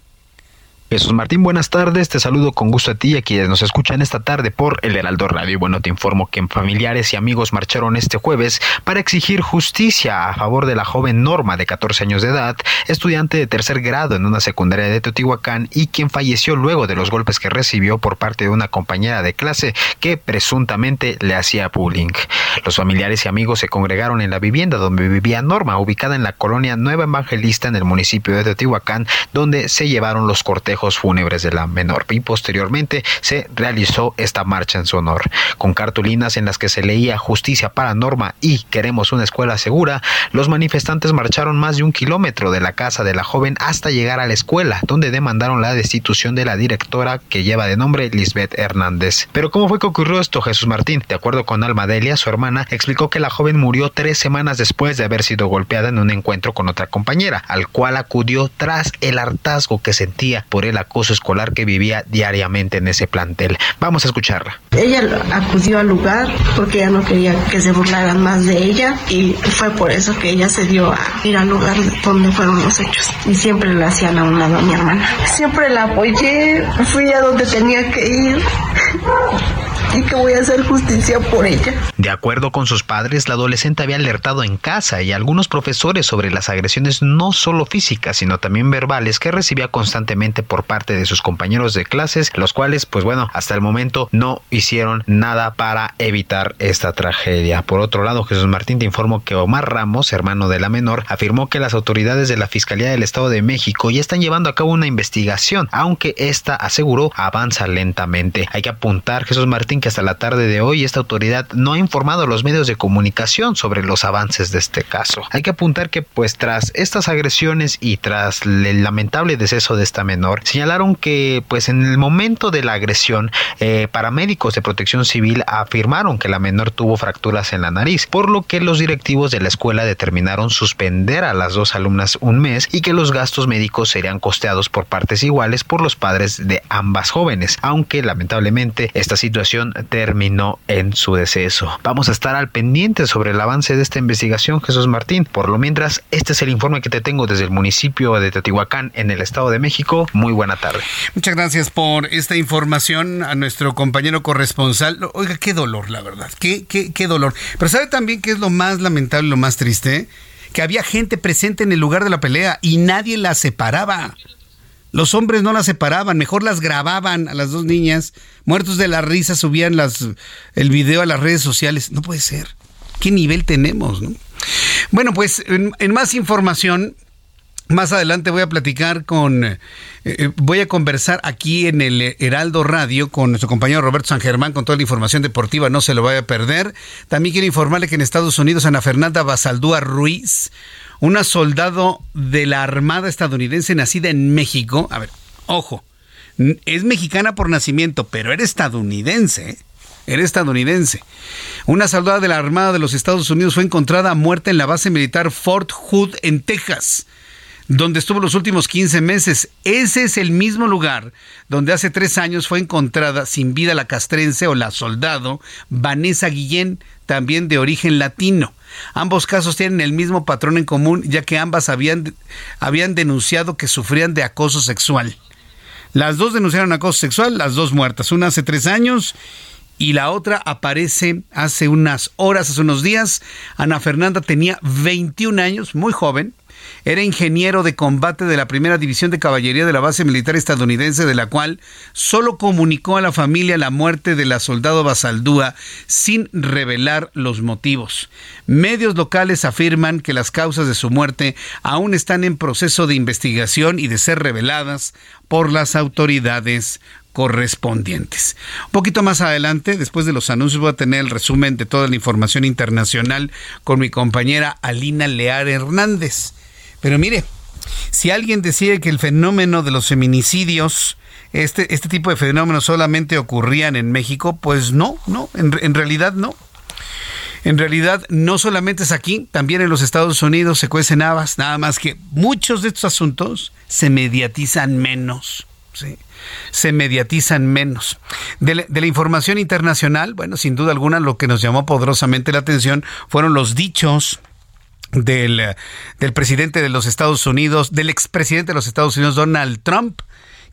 Jesús Martín, buenas tardes. Te saludo con gusto a ti y a quienes nos escuchan esta tarde por el Heraldo Radio. Bueno, te informo que familiares y amigos marcharon este jueves para exigir justicia a favor de la joven Norma de 14 años de edad, estudiante de tercer grado en una secundaria de Teotihuacán y quien falleció luego de los golpes que recibió por parte de una compañera de clase que presuntamente le hacía bullying. Los familiares y amigos se congregaron en la vivienda donde vivía Norma, ubicada en la colonia Nueva Evangelista en el municipio de Teotihuacán, donde se llevaron los cortejos fúnebres de la menor y posteriormente se realizó esta marcha en su honor. Con cartulinas en las que se leía justicia para Norma y queremos una escuela segura, los manifestantes marcharon más de un kilómetro de la casa de la joven hasta llegar a la escuela, donde demandaron la destitución de la directora que lleva de nombre Lisbeth Hernández. Pero ¿cómo fue que ocurrió esto, Jesús Martín? De acuerdo con Alma Delia, su hermana, explicó que la joven murió tres semanas después de haber sido golpeada en un encuentro con otra compañera, al cual acudió tras el hartazgo que sentía por el acoso escolar que vivía diariamente en ese plantel. Vamos a escucharla. Ella acudió al lugar porque ella no quería que se burlaran más de ella y fue por eso que ella se dio a ir al lugar donde fueron los hechos y siempre le hacían a un lado a mi hermana. Siempre la apoyé, fui a donde tenía que ir y que voy a hacer justicia por ella. De acuerdo con sus padres, la adolescente había alertado en casa y algunos profesores sobre las agresiones no solo físicas, sino también verbales que recibía constantemente por parte de sus compañeros de clases, los cuales, pues bueno, hasta el momento no hicieron nada para evitar esta tragedia. Por otro lado, Jesús Martín te informó que Omar Ramos, hermano de la menor, afirmó que las autoridades de la Fiscalía del Estado de México ya están llevando a cabo una investigación, aunque esta aseguró avanza lentamente. Hay que apuntar, Jesús Martín, que hasta la tarde de hoy esta autoridad no ha informado a los medios de comunicación sobre los avances de este caso. Hay que apuntar que pues tras estas agresiones y tras el lamentable deceso de esta menor, señalaron que pues en el momento de la agresión, eh, paramédicos de protección civil afirmaron que la menor tuvo fracturas en la nariz, por lo que los directivos de la escuela determinaron suspender a las dos alumnas un mes y que los gastos médicos serían costeados por partes iguales por los padres de ambas jóvenes, aunque lamentablemente esta situación terminó en su deceso. Vamos a estar al pendiente sobre el avance de esta investigación, Jesús Martín. Por lo mientras, este es el informe que te tengo desde el municipio de Teotihuacán, en el Estado de México. Muy buena tarde. Muchas gracias por esta información a nuestro compañero corresponsal. Oiga, qué dolor, la verdad. Qué, qué, qué dolor. Pero ¿sabe también qué es lo más lamentable, lo más triste? Que había gente presente en el lugar de la pelea y nadie la separaba. Los hombres no las separaban, mejor las grababan a las dos niñas, muertos de la risa, subían las, el video a las redes sociales. No puede ser. ¿Qué nivel tenemos? No? Bueno, pues en, más información, más adelante voy a platicar con, eh, eh, voy a conversar aquí en el Heraldo Radio con nuestro compañero Roberto San Germán con toda la información deportiva, no se lo vaya a perder. También quiero informarle que en Estados Unidos Ana Fernanda Basaldúa Ruiz, una soldado de la Armada estadounidense nacida en México, a ver, ojo, es mexicana por nacimiento, pero era estadounidense. ¿eh? Era estadounidense. Una soldada de la Armada de los Estados Unidos fue encontrada muerta en la base militar Fort Hood en Texas donde estuvo los últimos 15 meses. Ese es el mismo lugar donde hace tres años fue encontrada sin vida la castrense o la soldado Vanessa Guillén, también de origen latino. Ambos casos tienen el mismo patrón en común, ya que ambas habían, habían denunciado que sufrían de acoso sexual. Las dos denunciaron acoso sexual, las dos muertas, una hace tres años y la otra aparece hace unas horas, hace unos días. Ana Fernanda tenía 21 años, muy joven, era ingeniero de combate de la primera división de caballería de la base militar estadounidense, de la cual solo comunicó a la familia la muerte de la soldado Basaldúa sin revelar los motivos. Medios locales afirman que las causas de su muerte aún están en proceso de investigación y de ser reveladas por las autoridades correspondientes. Un poquito más adelante, después de los anuncios, voy a tener el resumen de toda la información internacional con mi compañera Alina Lear Hernández. Pero mire, si alguien decía que el fenómeno de los feminicidios, este, este tipo de fenómenos solamente ocurrían en México, pues no, no, en, realidad no. En realidad, no solamente es aquí, también en los Estados Unidos se cuecen habas, nada más que muchos de estos asuntos se mediatizan menos. ¿sí? se mediatizan menos. De la, información internacional, bueno, sin duda alguna lo que nos llamó poderosamente la atención fueron los dichos del, del presidente de los Estados Unidos, del expresidente de los Estados Unidos, Donald Trump,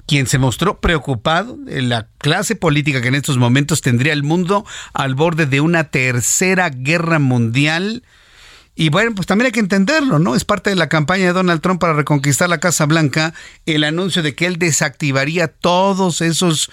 quien se mostró preocupado de la clase política que en estos momentos tendría el mundo al borde de una tercera guerra mundial. Y bueno, pues también hay que entenderlo, ¿no? Es parte de la campaña de Donald Trump para reconquistar la Casa Blanca el anuncio de que él desactivaría todos esos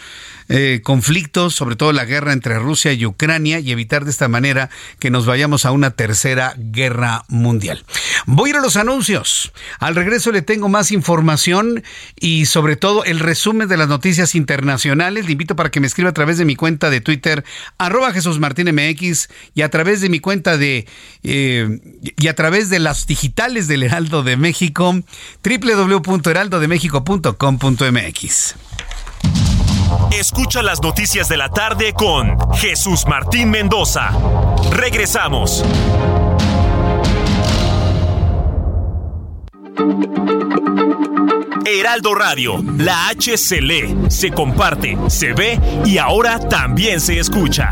eh, conflictos, sobre todo la guerra entre Rusia y Ucrania, y evitar de esta manera que nos vayamos a una tercera guerra mundial. Voy a ir a los anuncios. Al regreso le tengo más información y sobre todo el resumen de las noticias internacionales. Le invito para que me escriba a través de mi cuenta de Twitter, arroba Jesús Martín MX, y a través de mi cuenta de eh, y a través de las digitales del Heraldo de México, www.heraldodemexico.com.mx. Escucha las noticias de la tarde con Jesús Martín Mendoza. Regresamos. Heraldo Radio, la H se lee, se comparte, se ve y ahora también se escucha.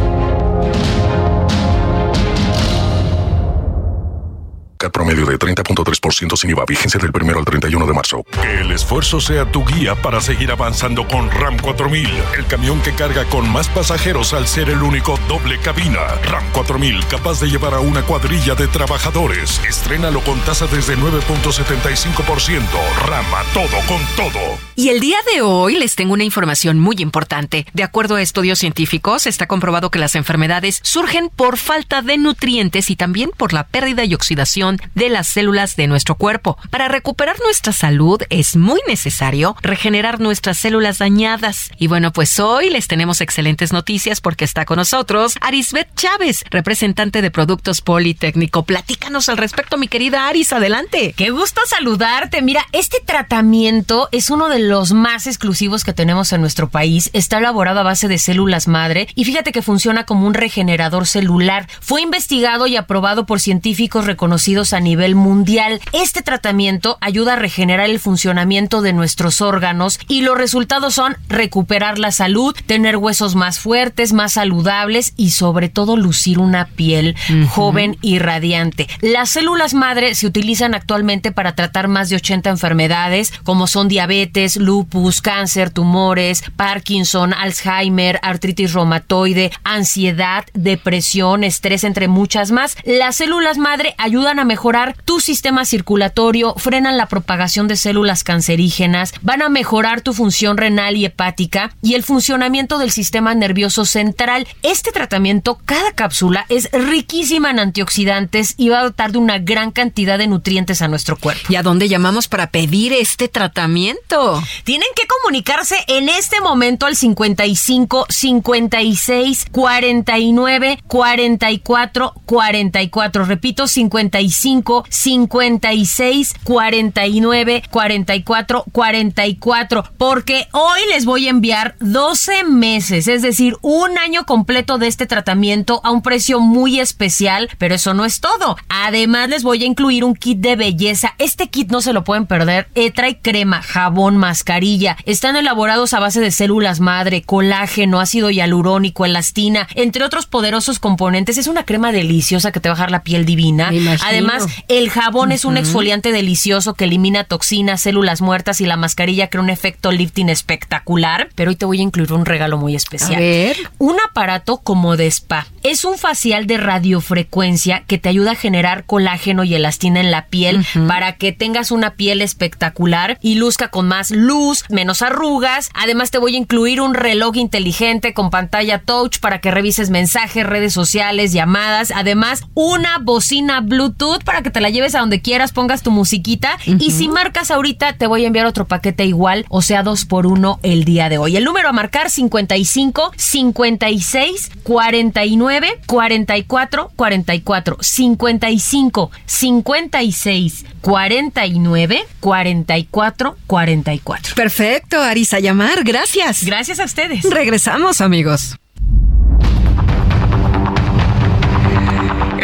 Promedio de 30.3% sin IVA, vigencia del primero al 31 de marzo. Que el esfuerzo sea tu guía para seguir avanzando con RAM 4000, el camión que carga con más pasajeros al ser el único doble cabina. RAM 4000, capaz de llevar a una cuadrilla de trabajadores. Estrénalo con tasa desde 9.75%. Rama, todo con todo. Y el día de hoy les tengo una información muy importante. De acuerdo a estudios científicos, está comprobado que las enfermedades surgen por falta de nutrientes y también por la pérdida y oxidación de las células de nuestro cuerpo. Para recuperar nuestra salud es muy necesario regenerar nuestras células dañadas. Y bueno, pues hoy les tenemos excelentes noticias porque está con nosotros Arisbet Chávez, representante de Productos Politécnico. Platícanos al respecto, mi querida Aris, adelante. Qué gusto saludarte. Mira, este tratamiento es uno de los más exclusivos que tenemos en nuestro país. Está elaborado a base de células madre y fíjate que funciona como un regenerador celular. Fue investigado y aprobado por científicos reconocidos a nivel mundial. Este tratamiento ayuda a regenerar el funcionamiento de nuestros órganos y los resultados son recuperar la salud, tener huesos más fuertes, más saludables y sobre todo lucir una piel joven y radiante. Las células madre se utilizan actualmente para tratar más de 80 enfermedades como son diabetes, lupus, cáncer, tumores, Parkinson, Alzheimer, artritis reumatoide, ansiedad, depresión, estrés, entre muchas más. Las células madre ayudan a mejorar tu sistema circulatorio, frenan la propagación de células cancerígenas, van a mejorar tu función renal y hepática y el funcionamiento del sistema nervioso central. Este tratamiento, cada cápsula es riquísima en antioxidantes y va a dotar de una gran cantidad de nutrientes a nuestro cuerpo. ¿Y a dónde llamamos para pedir este tratamiento? Tienen que comunicarse en este momento al 55 56 49 44 44. Repito, 55 56 49 44 44. Porque hoy les voy a enviar 12 meses, es decir, un año completo de este tratamiento a un precio muy especial. Pero eso no es todo. Además, les voy a incluir un kit de belleza. Este kit no se lo pueden perder. Eh, trae crema, jabón, mascarilla. Están elaborados a base de células madre, colágeno, ácido hialurónico, elastina, entre otros poderosos componentes. Es una crema deliciosa que te va a dejar la piel divina. Además, el jabón es un exfoliante delicioso que elimina toxinas, células muertas y la mascarilla crea un efecto lifting espectacular. Pero hoy te voy a incluir un regalo muy especial. A ver. Un aparato como de spa. Es un facial de radiofrecuencia que te ayuda a generar colágeno y elastina en la piel para que tengas una piel espectacular y luzca con más luz, menos arrugas. Además te voy a incluir un reloj inteligente con pantalla touch para que revises mensajes, redes sociales, llamadas. Además, una bocina Bluetooth para que te la lleves a donde quieras, pongas tu musiquita. Y si marcas ahorita, te voy a enviar otro paquete igual, o sea, dos por uno el día de hoy. El número a marcar 55 56 49 44 44 55 56 49 44 44. Perfecto, Arisa llamar, gracias. Gracias a ustedes. Regresamos, amigos.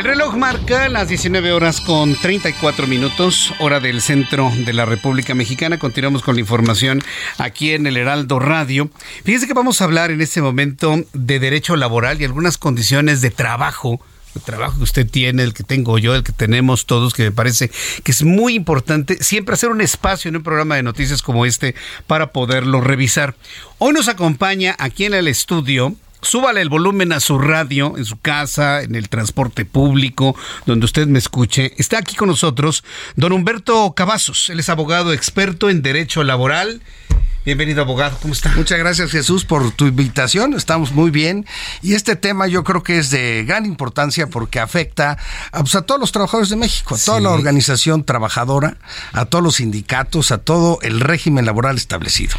El reloj marca las 19 horas con 34 minutos, hora del centro de la República Mexicana. Continuamos con la información aquí en el Heraldo Radio. Fíjense que vamos a hablar en este momento de derecho laboral y algunas condiciones de trabajo el trabajo que usted tiene, el que tengo yo, el que tenemos todos, que me parece que es muy importante siempre hacer un espacio en un programa de noticias como este para poderlo revisar. Hoy nos acompaña aquí en el estudio súbale el volumen a su radio, en su casa, en el transporte público, donde usted me escuche. Está aquí con nosotros don Humberto Cavazos. Él es abogado experto en derecho laboral. Bienvenido, abogado. ¿Cómo está? Muchas gracias, Jesús, por tu invitación. Estamos muy bien. Y este tema yo creo que es de gran importancia porque afecta a, pues, a todos los trabajadores de México, a toda la organización trabajadora, a todos los sindicatos, a todo el régimen laboral establecido.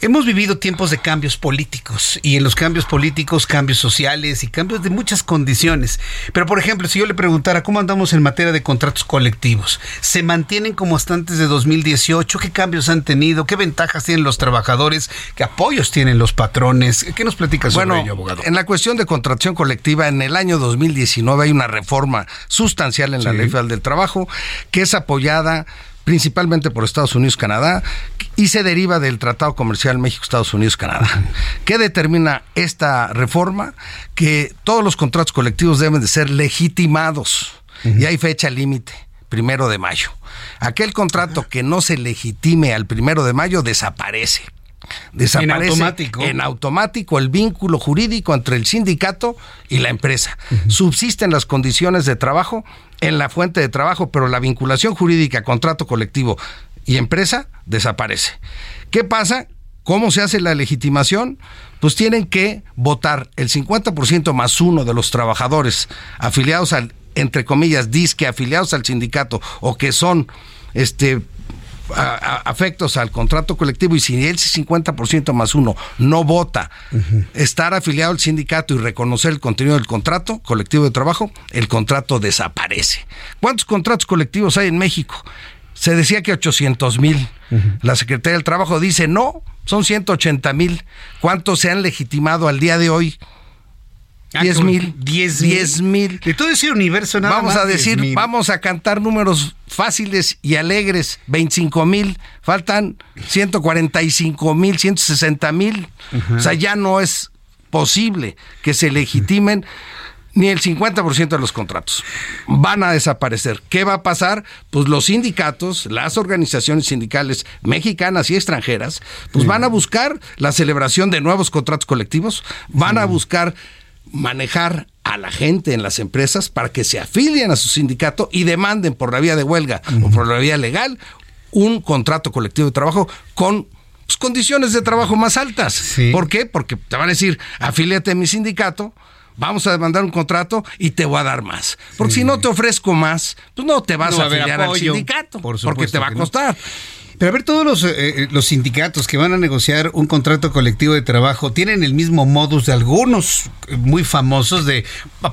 Hemos vivido tiempos de cambios políticos y en los cambios políticos, cambios sociales y cambios de muchas condiciones. Pero, por ejemplo, si yo le preguntara cómo andamos en materia de contratos colectivos, ¿se mantienen como hasta antes de 2018? ¿Qué cambios han tenido? ¿Qué ventajas tienen los trabajadores? ¿Qué apoyos tienen los patrones? ¿Qué nos platica sobre Bueno, ello, abogado? en la cuestión de contratación colectiva, en el año 2019 hay una reforma sustancial en la. Ley Federal del Trabajo que es apoyada principalmente por Estados Unidos, Canadá, y se deriva del Tratado Comercial México-Estados Unidos-Canadá. ¿Qué determina esta reforma? Que todos los contratos colectivos deben de ser legitimados y hay fecha límite, primero de mayo. Aquel contrato que no se legitime al primero de mayo desaparece. Desaparece En automático. en automático el vínculo jurídico entre el sindicato y la empresa. Subsisten las condiciones de trabajo en la fuente de trabajo, pero la vinculación jurídica, contrato colectivo y empresa desaparece. ¿Qué pasa? ¿Cómo se hace la legitimación? Pues tienen que votar el 50% más uno de los trabajadores afiliados al entre comillas, disque afiliados al sindicato o que son este afectos al contrato colectivo y si el 50% más uno no vota estar afiliado al sindicato y reconocer el contenido del contrato colectivo de trabajo, el contrato desaparece. ¿Cuántos contratos colectivos hay en México? Se decía que 800 mil. La Secretaría del Trabajo dice no, son 180 mil. ¿Cuántos se han legitimado al día de hoy? 10 ah, mil. 10 mil. De todo ese universo nada Vamos a decir, vamos a cantar números fáciles y alegres. 25 mil. Faltan 145 mil, 160 mil. O sea, ya no es posible que se legitimen ni el 50% de los contratos. Van a desaparecer. ¿Qué va a pasar? Pues los sindicatos, las organizaciones sindicales mexicanas y extranjeras, pues van a buscar la celebración de nuevos contratos colectivos, van a buscar manejar a la gente en las empresas para que se afilien a su sindicato y demanden por la vía de huelga o por la vía legal un contrato colectivo de trabajo con pues, condiciones de trabajo más altas. ¿Por qué? Porque te van a decir, afíliate a mi sindicato, vamos a demandar un contrato y te voy a dar más. Porque si no te ofrezco más, pues no te vas a afiliar al sindicato, porque te va a costar. Pero a ver, todos los, eh, eh, los sindicatos que van a negociar un contrato colectivo de trabajo tienen el mismo modus de algunos muy famosos de,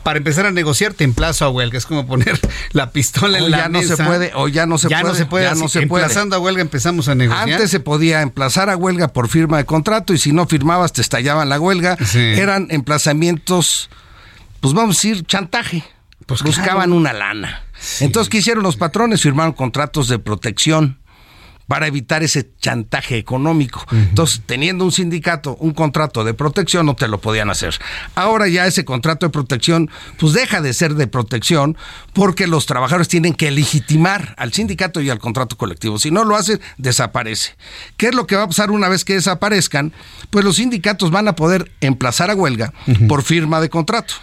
para empezar a negociar, te emplazo a huelga. Es como poner la pistola en la ya no se puede, o ya no se ya puede. No se puede, ya no se Emplazando a huelga empezamos a negociar. Antes se podía emplazar a huelga por firma de contrato y si no firmabas te estallaban la huelga. Eran emplazamientos, pues vamos a decir, chantaje. Pues Buscaban una lana. Entonces, ¿qué hicieron los patrones? Firmaron contratos de protección para evitar ese chantaje económico. Entonces, teniendo un sindicato, un contrato de protección, no te lo podían hacer. Ahora ya ese contrato de protección, pues deja de ser de protección porque los trabajadores tienen que legitimar al sindicato y al contrato colectivo. Si no lo hacen, desaparece. ¿Qué es lo que va a pasar una vez que desaparezcan? Pues los sindicatos van a poder emplazar a huelga por firma de contrato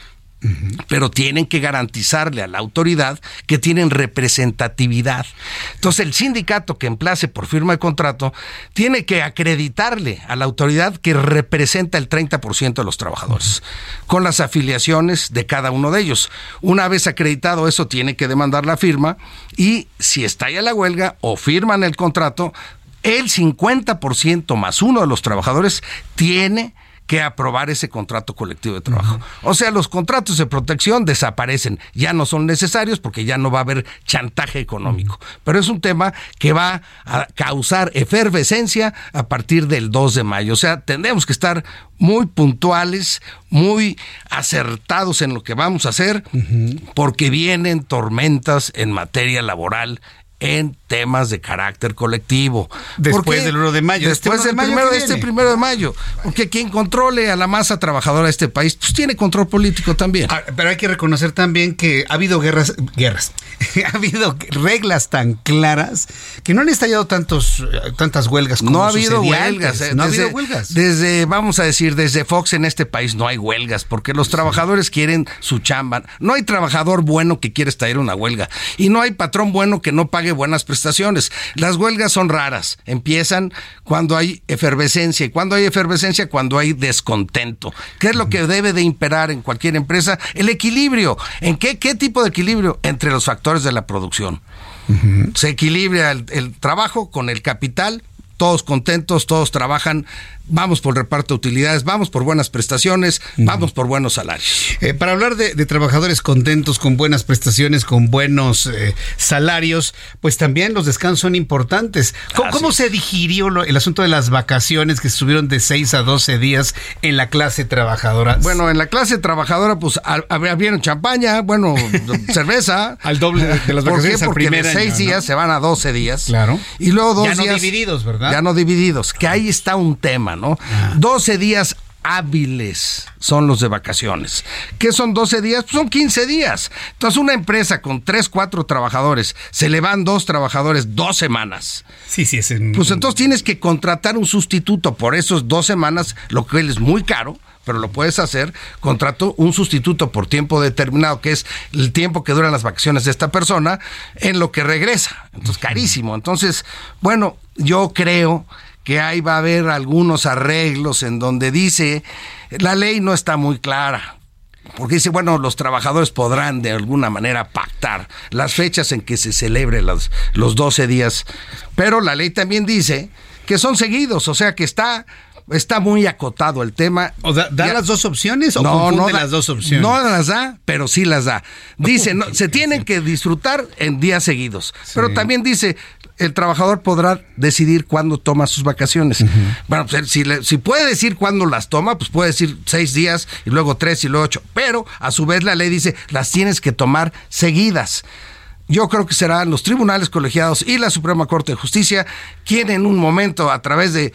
pero tienen que garantizarle a la autoridad que tienen representatividad. Entonces el sindicato que emplace por firma de contrato tiene que acreditarle a la autoridad que representa el 30% de los trabajadores, con las afiliaciones de cada uno de ellos. Una vez acreditado eso, tiene que demandar la firma y si estalla la huelga o firman el contrato, el 50% más uno de los trabajadores tiene aprobar ese contrato colectivo de trabajo. O sea, los contratos de protección desaparecen, ya no son necesarios porque ya no va a haber chantaje económico. Pero es un tema que va a causar efervescencia a partir del 2 de mayo. O sea, tendremos que estar muy puntuales, muy acertados en lo que vamos a hacer, porque vienen tormentas en materia laboral en temas de carácter colectivo. Después del 1 de mayo. Este Después del primero de este primero de mayo. Porque quien controle a la masa trabajadora de este país, pues tiene control político también. Ah, pero hay que reconocer también que ha habido guerras, guerras, ha habido reglas tan claras que no han estallado tantos, tantas huelgas como No ha habido huelgas. Eh, no ha habido huelgas. Desde, vamos a decir, desde Fox en este país no hay huelgas, porque los trabajadores quieren su chamba. No hay trabajador bueno que quiera estallar una huelga. Y no hay patrón bueno que no pague buenas prestaciones. Las huelgas son raras, empiezan cuando hay efervescencia y cuando hay efervescencia cuando hay descontento. ¿Qué es lo que debe de imperar en cualquier empresa? El equilibrio. ¿En qué, qué tipo de equilibrio? Entre los factores de la producción. Se equilibra el trabajo con el capital, todos contentos, todos trabajan vamos por reparto de utilidades, vamos por buenas prestaciones, vamos por buenos salarios. Eh, para hablar de, trabajadores contentos, con buenas prestaciones, con buenos eh, salarios, pues también los descansos son importantes. ¿Cómo, se digirió el asunto de las vacaciones que estuvieron de 6 a 12 días en la clase trabajadora? Bueno, en la clase trabajadora, pues había champaña, bueno, cerveza. Al doble de las vacaciones ¿Por Porque de 6 días se van a 12 días. Claro. Y luego dos ya no divididos, ¿verdad? Ya no divididos, que ahí está un tema, ¿no? 12 ah. días hábiles son los de vacaciones. ¿Qué son 12 días? Pues son 15 días. Entonces, una empresa con 3, 4 trabajadores, se le van dos trabajadores dos semanas. Sí, sí, es Pues entonces tienes que contratar un sustituto por esos dos semanas, lo que es muy caro pero lo puedes hacer, contrato un sustituto por tiempo determinado, que es el tiempo que duran las vacaciones de esta persona, en lo que regresa. Entonces, carísimo. Entonces, bueno, yo creo que ahí va a haber algunos arreglos en donde dice, la ley no está muy clara. porque dice, bueno, los trabajadores podrán de alguna manera pactar las fechas en que se celebre los, los 12 días, pero la ley también dice que son seguidos, o sea que está está muy acotado el tema. O da, las dos opciones o no, no las dos opciones? No las da, pero sí las da. Dice, no, se tienen que disfrutar en días seguidos. Pero también dice, el trabajador podrá decidir cuándo toma sus vacaciones. Bueno, pues si, si puede decir cuándo las toma, pues puede decir seis días y luego tres y luego ocho. Pero a su vez la ley dice, las tienes que tomar seguidas yo creo que serán los tribunales colegiados y la Suprema Corte de Justicia quien en un momento a través de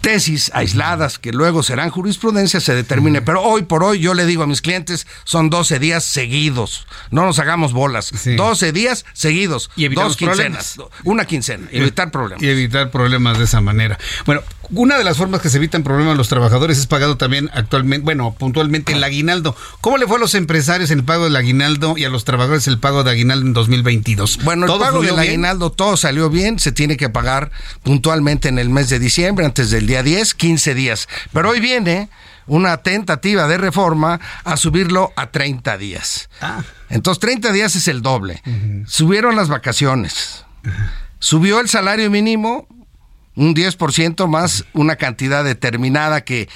tesis aisladas que luego serán jurisprudencia se determine. Pero hoy por hoy yo le digo a mis clientes, son 12 días seguidos. No nos hagamos bolas. 12 días seguidos. Y dos quincenas. Una quincena. Evitar problemas. Y evitar problemas de esa manera. Bueno, una de las formas que se evitan problemas a los trabajadores es pagado también actualmente, bueno, puntualmente el aguinaldo. ¿Cómo le fue a los empresarios el pago del aguinaldo y a los trabajadores el pago de aguinaldo en 2022? Bueno, el pago del aguinaldo todo salió bien, se tiene que pagar puntualmente en el mes de diciembre, antes del día 10, 15 días. Pero hoy viene una tentativa de reforma a subirlo a 30 días. Ah. Entonces 30 días es el doble. Subieron las vacaciones. Subió el salario mínimo un 10% más una cantidad determinada que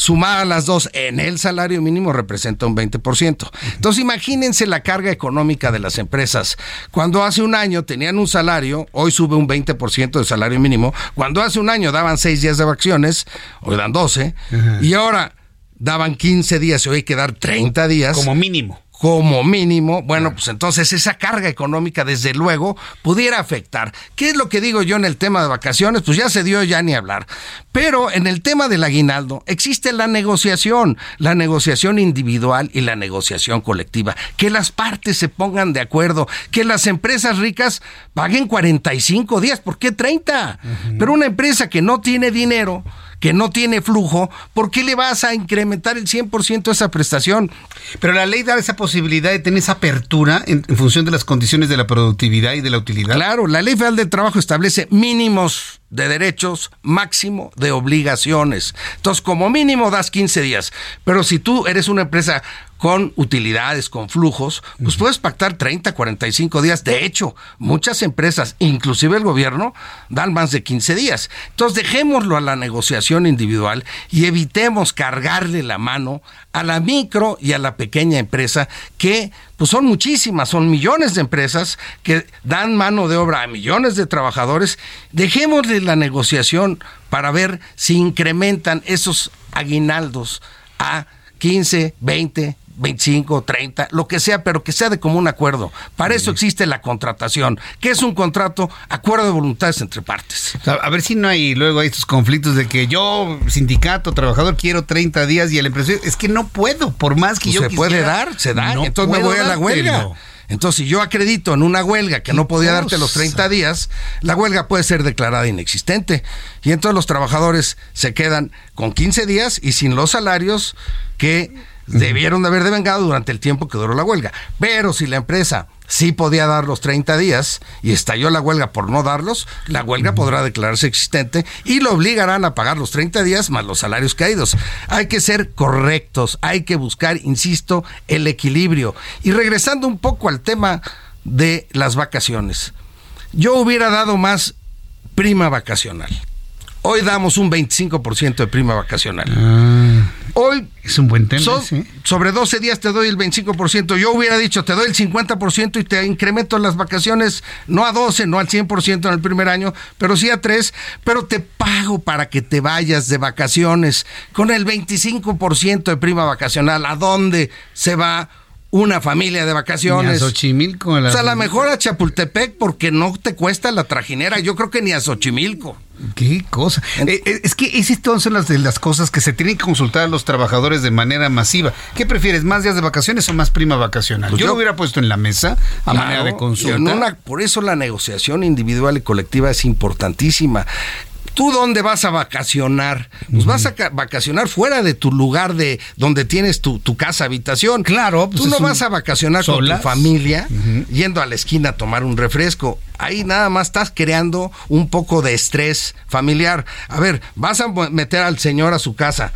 sumada las dos en el salario mínimo representa un 20%. Entonces imagínense la carga económica de las empresas. Cuando hace un año tenían un salario, hoy sube un 20% de salario mínimo. Cuando hace un año daban 6 días de vacaciones, hoy dan 12. Y ahora daban 15 días y hoy hay que dar 30 días. Como mínimo como mínimo, bueno, pues entonces esa carga económica desde luego pudiera afectar. ¿Qué es lo que digo yo en el tema de vacaciones? Pues ya se dio ya ni hablar. Pero en el tema del aguinaldo existe la negociación, la negociación individual y la negociación colectiva. Que las partes se pongan de acuerdo, que las empresas ricas paguen 45 días, ¿por qué 30? Pero una empresa que no tiene dinero, que no tiene flujo, ¿por qué le vas a incrementar el 100% de esa prestación? Pero la ley da esa posibilidad de tener esa apertura en, función de las condiciones de la productividad y de la utilidad. Claro, la ley federal del trabajo establece mínimos de derechos, máximo de obligaciones. Entonces, como mínimo das 15 días. Pero si tú eres una empresa con utilidades, con flujos, pues puedes pactar 30, 45 días. De hecho, muchas empresas, inclusive el gobierno, dan más de 15 días. Entonces, dejémoslo a la negociación individual y evitemos cargarle la mano a la micro y a la pequeña empresa que pues son muchísimas, son millones de empresas que dan mano de obra a millones de trabajadores. Dejémosle la negociación para ver si incrementan esos aguinaldos a 15, 20, 25, 30, lo que sea, pero que sea de común acuerdo. Para eso existe la contratación, que es un contrato, acuerdo de voluntades entre partes. A ver si no hay luego hay estos conflictos de que yo, sindicato, trabajador, quiero 30 días y el empresario, es que no puedo, por más que pues yo se puede dar, se da, entonces me voy a la huelga. Entonces, si yo acredito en una huelga que no podía darte los 30 días, la huelga puede ser declarada inexistente. Y entonces los trabajadores se quedan con 15 días y sin los salarios que debieron de haber devengado durante el tiempo que duró la huelga. Pero si la empresa sí podía dar los 30 días y estalló la huelga por no darlos, la huelga podrá declararse existente y lo obligarán a pagar los 30 días más los salarios caídos. Hay que ser correctos, hay que buscar, insisto, el equilibrio. Y regresando un poco al tema de las vacaciones, yo hubiera dado más prima vacacional. Hoy damos un 25% de prima vacacional. Ah. Hoy es un buen tema. Sobre 12 días te doy el 25%. Yo hubiera dicho, te doy el 50% y te incremento las vacaciones, no a 12, no al 100% en el primer año, pero sí a 3, pero te pago para que te vayas de vacaciones con el 25% de prima vacacional. ¿A dónde se va? una familia de vacaciones. Ni a Xochimilco. O sea, a lo mejor a Chapultepec porque no te cuesta la trajinera. Yo creo que ni a Xochimilco. Qué cosa. Eh, eh, es que esas son las de las cosas que se tienen que consultar a los trabajadores de manera masiva. ¿Qué prefieres, más días de vacaciones o más prima vacacional? Pues yo, lo hubiera puesto en la mesa a manera de consulta. por eso la negociación individual y colectiva es importantísima. ¿Tú dónde vas a vacacionar? Pues vas a vacacionar fuera de tu lugar de donde tienes tu, casa habitación. Claro, pues Tú no vas a vacacionar con tu familia yendo a la esquina a tomar un refresco. Ahí nada más estás creando un poco de estrés familiar. A ver, vas a meter al señor a su casa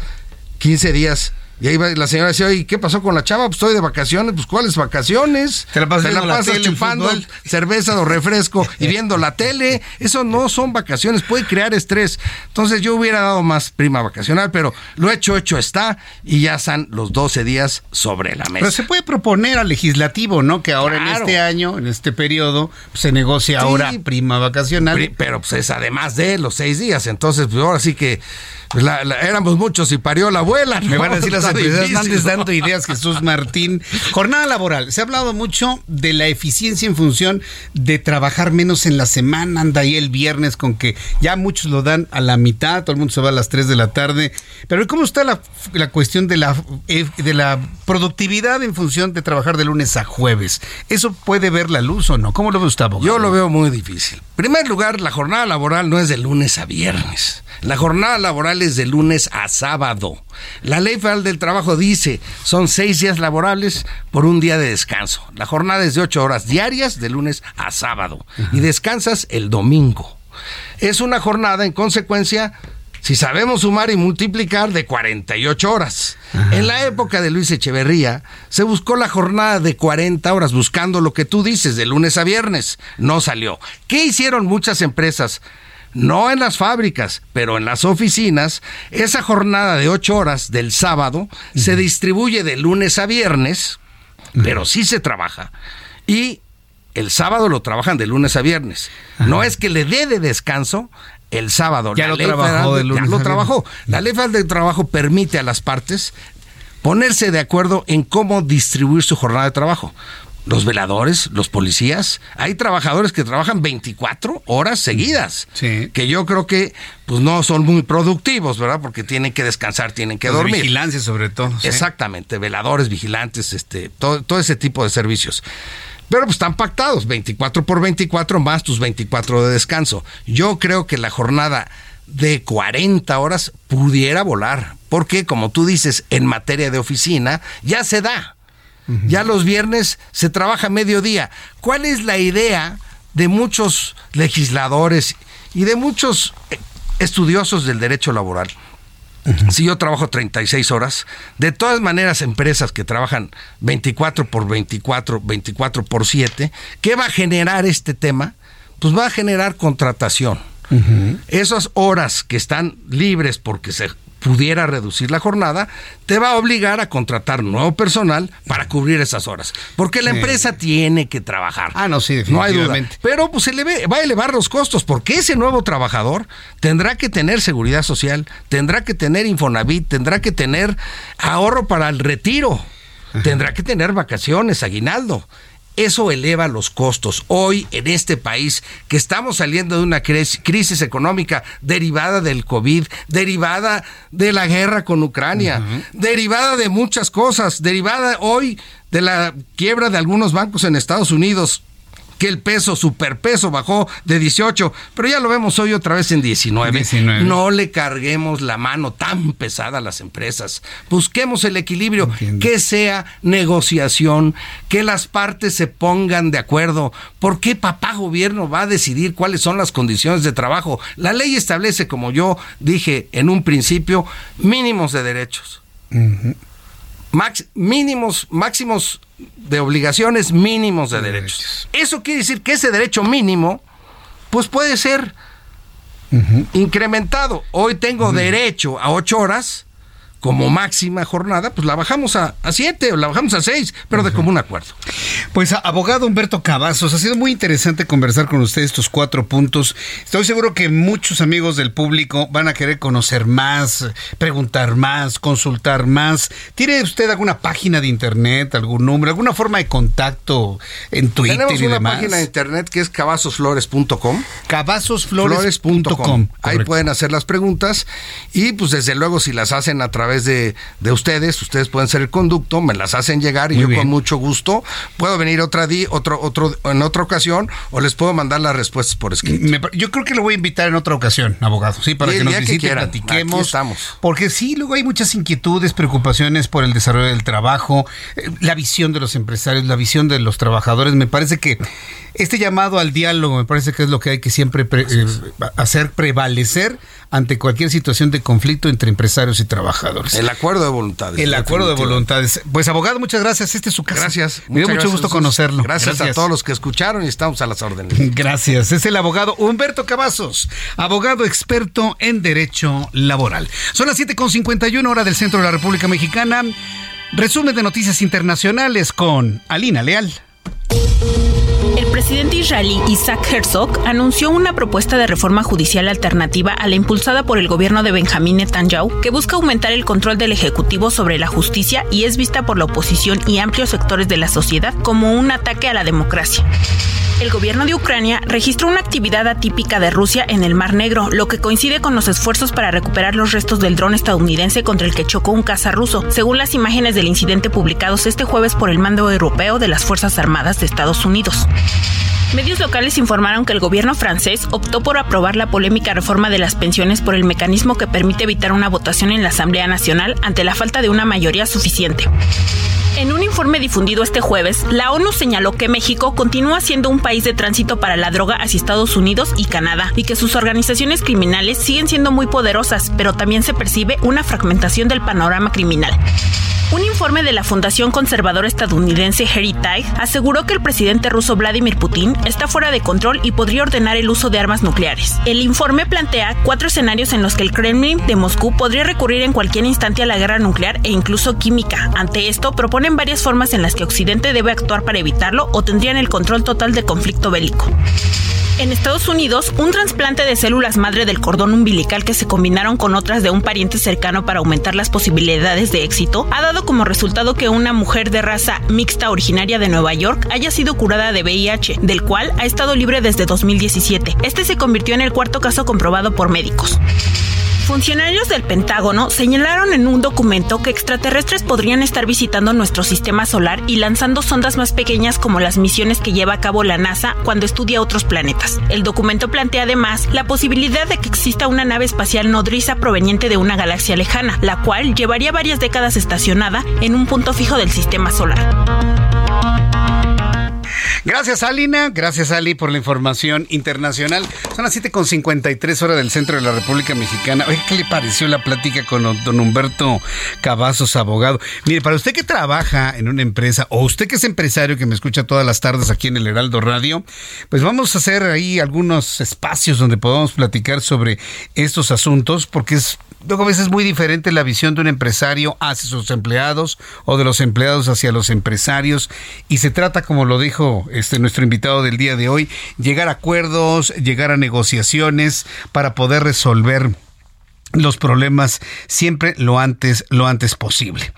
15 días Y ahí la señora decía, oye, ¿qué pasó con la chava? Pues estoy de vacaciones. Pues, ¿cuáles vacaciones? Te la pasas, la chupando cerveza o refresco y viendo la tele. Eso no son vacaciones, puede crear estrés. Entonces yo hubiera dado más prima vacacional, pero lo hecho, hecho está y ya están los 12 días sobre la mesa. Pero se puede proponer al legislativo, ¿no? Que ahora en este año, en este periodo, se negocie ahora prima vacacional. pero pues es además de los seis días. Entonces, pues ahora sí que pues éramos muchos y parió la abuela. Me van a decir las empresas, no dando ideas, Jesús Martín. Jornada laboral. Se ha hablado mucho de la eficiencia en función de trabajar menos en la semana. Anda ahí el viernes con que ya muchos lo dan a la mitad, todo el mundo se va a las 3 de la tarde. Pero ¿cómo está la, la cuestión de la, eh, de la productividad en función de trabajar de lunes a jueves? ¿Eso puede ver la luz o no? ¿Cómo lo ve usted, abogado? Yo lo veo muy difícil. En primer lugar, la jornada laboral no es de lunes a viernes. La jornada laboral es de lunes a sábado. La ley federal del trabajo dice, son seis días laborables por un día de descanso. La jornada es de ocho horas diarias de lunes a sábado y descansas el domingo. Es una jornada, en consecuencia, si sabemos sumar y multiplicar, de 48 horas. En la época de Luis Echeverría, se buscó la jornada de 40 horas, buscando lo que tú dices, de lunes a viernes. No salió. ¿Qué hicieron muchas empresas? No en las fábricas, pero en las oficinas, esa jornada de ocho horas del sábado se distribuye de lunes a viernes, pero sí se trabaja. Y el sábado lo trabajan de lunes a viernes. No es que le dé de descanso el sábado. Ya lo trabajó de lunes ya lo trabajó. La ley federal del trabajo permite a las partes ponerse de acuerdo en cómo distribuir su jornada de trabajo los veladores, los policías, hay trabajadores que trabajan 24 horas seguidas, que yo creo que pues no son muy productivos, ¿verdad? Porque tienen que descansar, tienen que dormir. Vigilancia sobre todo. Exactamente, veladores, vigilantes, este, todo, todo ese tipo de servicios. Pero pues están pactados, 24 por 24 más tus 24 de descanso. Yo creo que la jornada de 40 horas pudiera volar, porque como tú dices, en materia de oficina ya se da. Ya los viernes se trabaja mediodía. ¿Cuál es la idea de muchos legisladores y de muchos eh, estudiosos del derecho laboral? Si yo trabajo 36 horas, de todas maneras empresas que trabajan 24 por 24, 24 por 7, ¿qué va a generar este tema? Pues va a generar contratación. Esas horas que están libres porque se pudiera reducir la jornada, te va a obligar a contratar nuevo personal para cubrir esas horas. Porque la empresa tiene que trabajar. Ah, no, sí, definitivamente. No hay duda. Pero pues se le va a elevar los costos porque ese nuevo trabajador tendrá que tener seguridad social, tendrá que tener Infonavit, tendrá que tener ahorro para el retiro, tendrá que tener vacaciones, aguinaldo eso eleva los costos. Hoy en este país que estamos saliendo de una crisis económica derivada del COVID, derivada de la guerra con Ucrania, derivada de muchas cosas, derivada hoy de la quiebra de algunos bancos en Estados Unidos, que el peso, superpeso, bajó de 18, pero ya lo vemos hoy otra vez en 19. No le carguemos la mano tan pesada a las empresas. Busquemos el equilibrio, que sea negociación, que las partes se pongan de acuerdo. ¿Por qué papá gobierno va a decidir cuáles son las condiciones de trabajo? La ley establece, como yo dije en un principio, mínimos de derechos. Mínimos, máximos de obligaciones mínimos de, derechos. Eso quiere decir que ese derecho mínimo, pues puede ser incrementado. Hoy tengo derecho a ocho horas, como máxima jornada, pues la bajamos a, siete o la bajamos a seis, pero de común acuerdo. Pues abogado Humberto Cavazos, ha sido muy interesante conversar con usted estos cuatro puntos. Estoy seguro que muchos amigos del público van a querer conocer más, preguntar más, consultar más. ¿Tiene usted alguna página de internet, algún número, alguna forma de contacto en Twitter Tenemos y una página de internet que es cavazosflores.com. Cavazosflores.com. Ahí pueden hacer las preguntas y pues desde luego si las hacen a través de, ustedes, ustedes pueden ser el conducto, me las hacen llegar y yo con mucho gusto puedo venir otra día, otro, otro, en otra ocasión o les puedo mandar las respuestas por escrito. yo creo que lo voy a invitar en otra ocasión, abogado, sí, para que nos visite, platiquemos. estamos. Porque sí, luego hay muchas inquietudes, preocupaciones por el desarrollo del trabajo, eh, la visión de los empresarios, la visión de los trabajadores. Me parece que este llamado al diálogo me parece que es lo que hay que siempre eh, hacer prevalecer ante cualquier situación de conflicto entre empresarios y trabajadores. El acuerdo de voluntades. El acuerdo de voluntades. Pues abogado, muchas gracias. Este es su casa. Gracias. Me dio mucho gusto conocerlo. Gracias, a todos los que escucharon y estamos a las órdenes. Gracias. Es el abogado Humberto Cavazos, abogado experto en derecho laboral. Son las 7.51 hora del centro de la República Mexicana. Resumen de noticias internacionales con Alina Leal. Presidente israelí Isaac Herzog anunció una propuesta de reforma judicial alternativa a la impulsada por el gobierno de Benjamín Netanyahu, que busca aumentar el control del Ejecutivo sobre la justicia y es vista por la oposición y amplios sectores de la sociedad como un ataque a la democracia. El gobierno de Ucrania registró una actividad atípica de Rusia en el Mar Negro, lo que coincide con los esfuerzos para recuperar los restos del dron estadounidense contra el que chocó un caza ruso, según las imágenes del incidente publicados este jueves por el mando europeo de las Fuerzas Armadas de Estados Unidos. Medios locales informaron que el gobierno francés optó por aprobar la polémica reforma de las pensiones por el mecanismo que permite evitar una votación en la Asamblea Nacional ante la falta de una mayoría suficiente. En un informe difundido este jueves, la ONU señaló que México continúa siendo un país de tránsito para la droga hacia Estados Unidos y Canadá y que sus organizaciones criminales siguen siendo muy poderosas, pero también se percibe una fragmentación del panorama criminal. Un informe de la Fundación Conservadora estadounidense Heritage aseguró que el presidente ruso Vladimir Putin está fuera de control y podría ordenar el uso de armas nucleares. El informe plantea cuatro escenarios en los que el Kremlin de Moscú podría recurrir en cualquier instante a la guerra nuclear e incluso química. Ante esto, proponen varias formas en las que Occidente debe actuar para evitarlo o tendrían el control total del conflicto bélico. En Estados Unidos, un trasplante de células madre del cordón umbilical que se combinaron con otras de un pariente cercano para aumentar las posibilidades de éxito ha dado como resultado que una mujer de raza mixta originaria de Nueva York haya sido curada de VIH, del cual ha estado libre desde 2017. Este se convirtió en el cuarto caso comprobado por médicos. Funcionarios del Pentágono señalaron en un documento que extraterrestres podrían estar visitando nuestro sistema solar y lanzando sondas más pequeñas como las misiones que lleva a cabo la NASA cuando estudia otros planetas. El documento plantea además la posibilidad de que exista una nave espacial nodriza proveniente de una galaxia lejana, la cual llevaría varias décadas estacionada en un punto fijo del sistema solar. Gracias, Alina. Gracias, Ali, por la información internacional. Son las 7.53 horas del centro de la República Mexicana. Oye, ¿qué le pareció la plática con don Humberto Cavazos, abogado? Mire, para usted que trabaja en una empresa o usted que es empresario que me escucha todas las tardes aquí en el Heraldo Radio, pues vamos a hacer ahí algunos espacios donde podamos platicar sobre estos asuntos porque es luego a veces es muy diferente la visión de un empresario hacia sus empleados o de los empleados hacia los empresarios. Y se trata como lo dijo este nuestro invitado del día de hoy llegar a acuerdos llegar a negociaciones para poder resolver los problemas siempre lo antes, lo antes posible.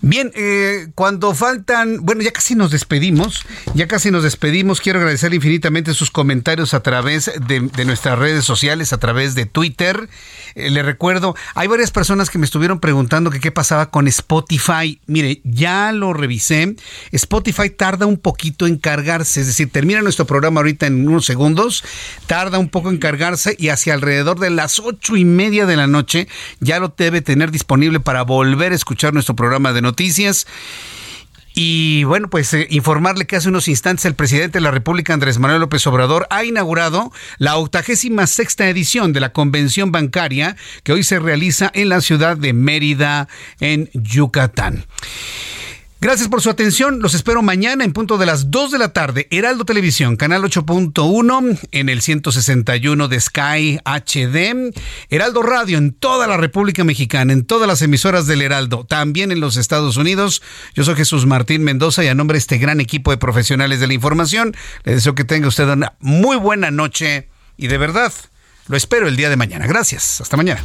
Bien, eh, cuando faltan, bueno, ya casi nos despedimos, ya casi nos despedimos. Quiero agradecer infinitamente sus comentarios a través de, nuestras redes sociales, a través de Twitter. Eh, le recuerdo, hay varias personas que me estuvieron preguntando que qué pasaba con Spotify. Mire, ya lo revisé. Spotify tarda un poquito en cargarse, es decir, termina nuestro programa ahorita en unos segundos, tarda un poco en cargarse y hacia alrededor de las ocho y media de la noche ya lo debe tener disponible para volver a escuchar nuestro programa de noticias. Y bueno, pues eh, informarle que hace unos instantes el presidente de la República, Andrés Manuel López Obrador, ha inaugurado la octagésima sexta edición de la convención bancaria que hoy se realiza en la ciudad de Mérida, en Yucatán. Gracias por su atención. Los espero mañana en punto de las 2 de la tarde. Heraldo Televisión, canal 8.1 en el 161 de Sky HD. Heraldo Radio en toda la República Mexicana, en todas las emisoras del Heraldo, también en los Estados Unidos. Yo soy Jesús Martín Mendoza y a nombre de este gran equipo de profesionales de la información, le deseo que tenga usted una muy buena noche y de verdad lo espero el día de mañana. Gracias. Hasta mañana.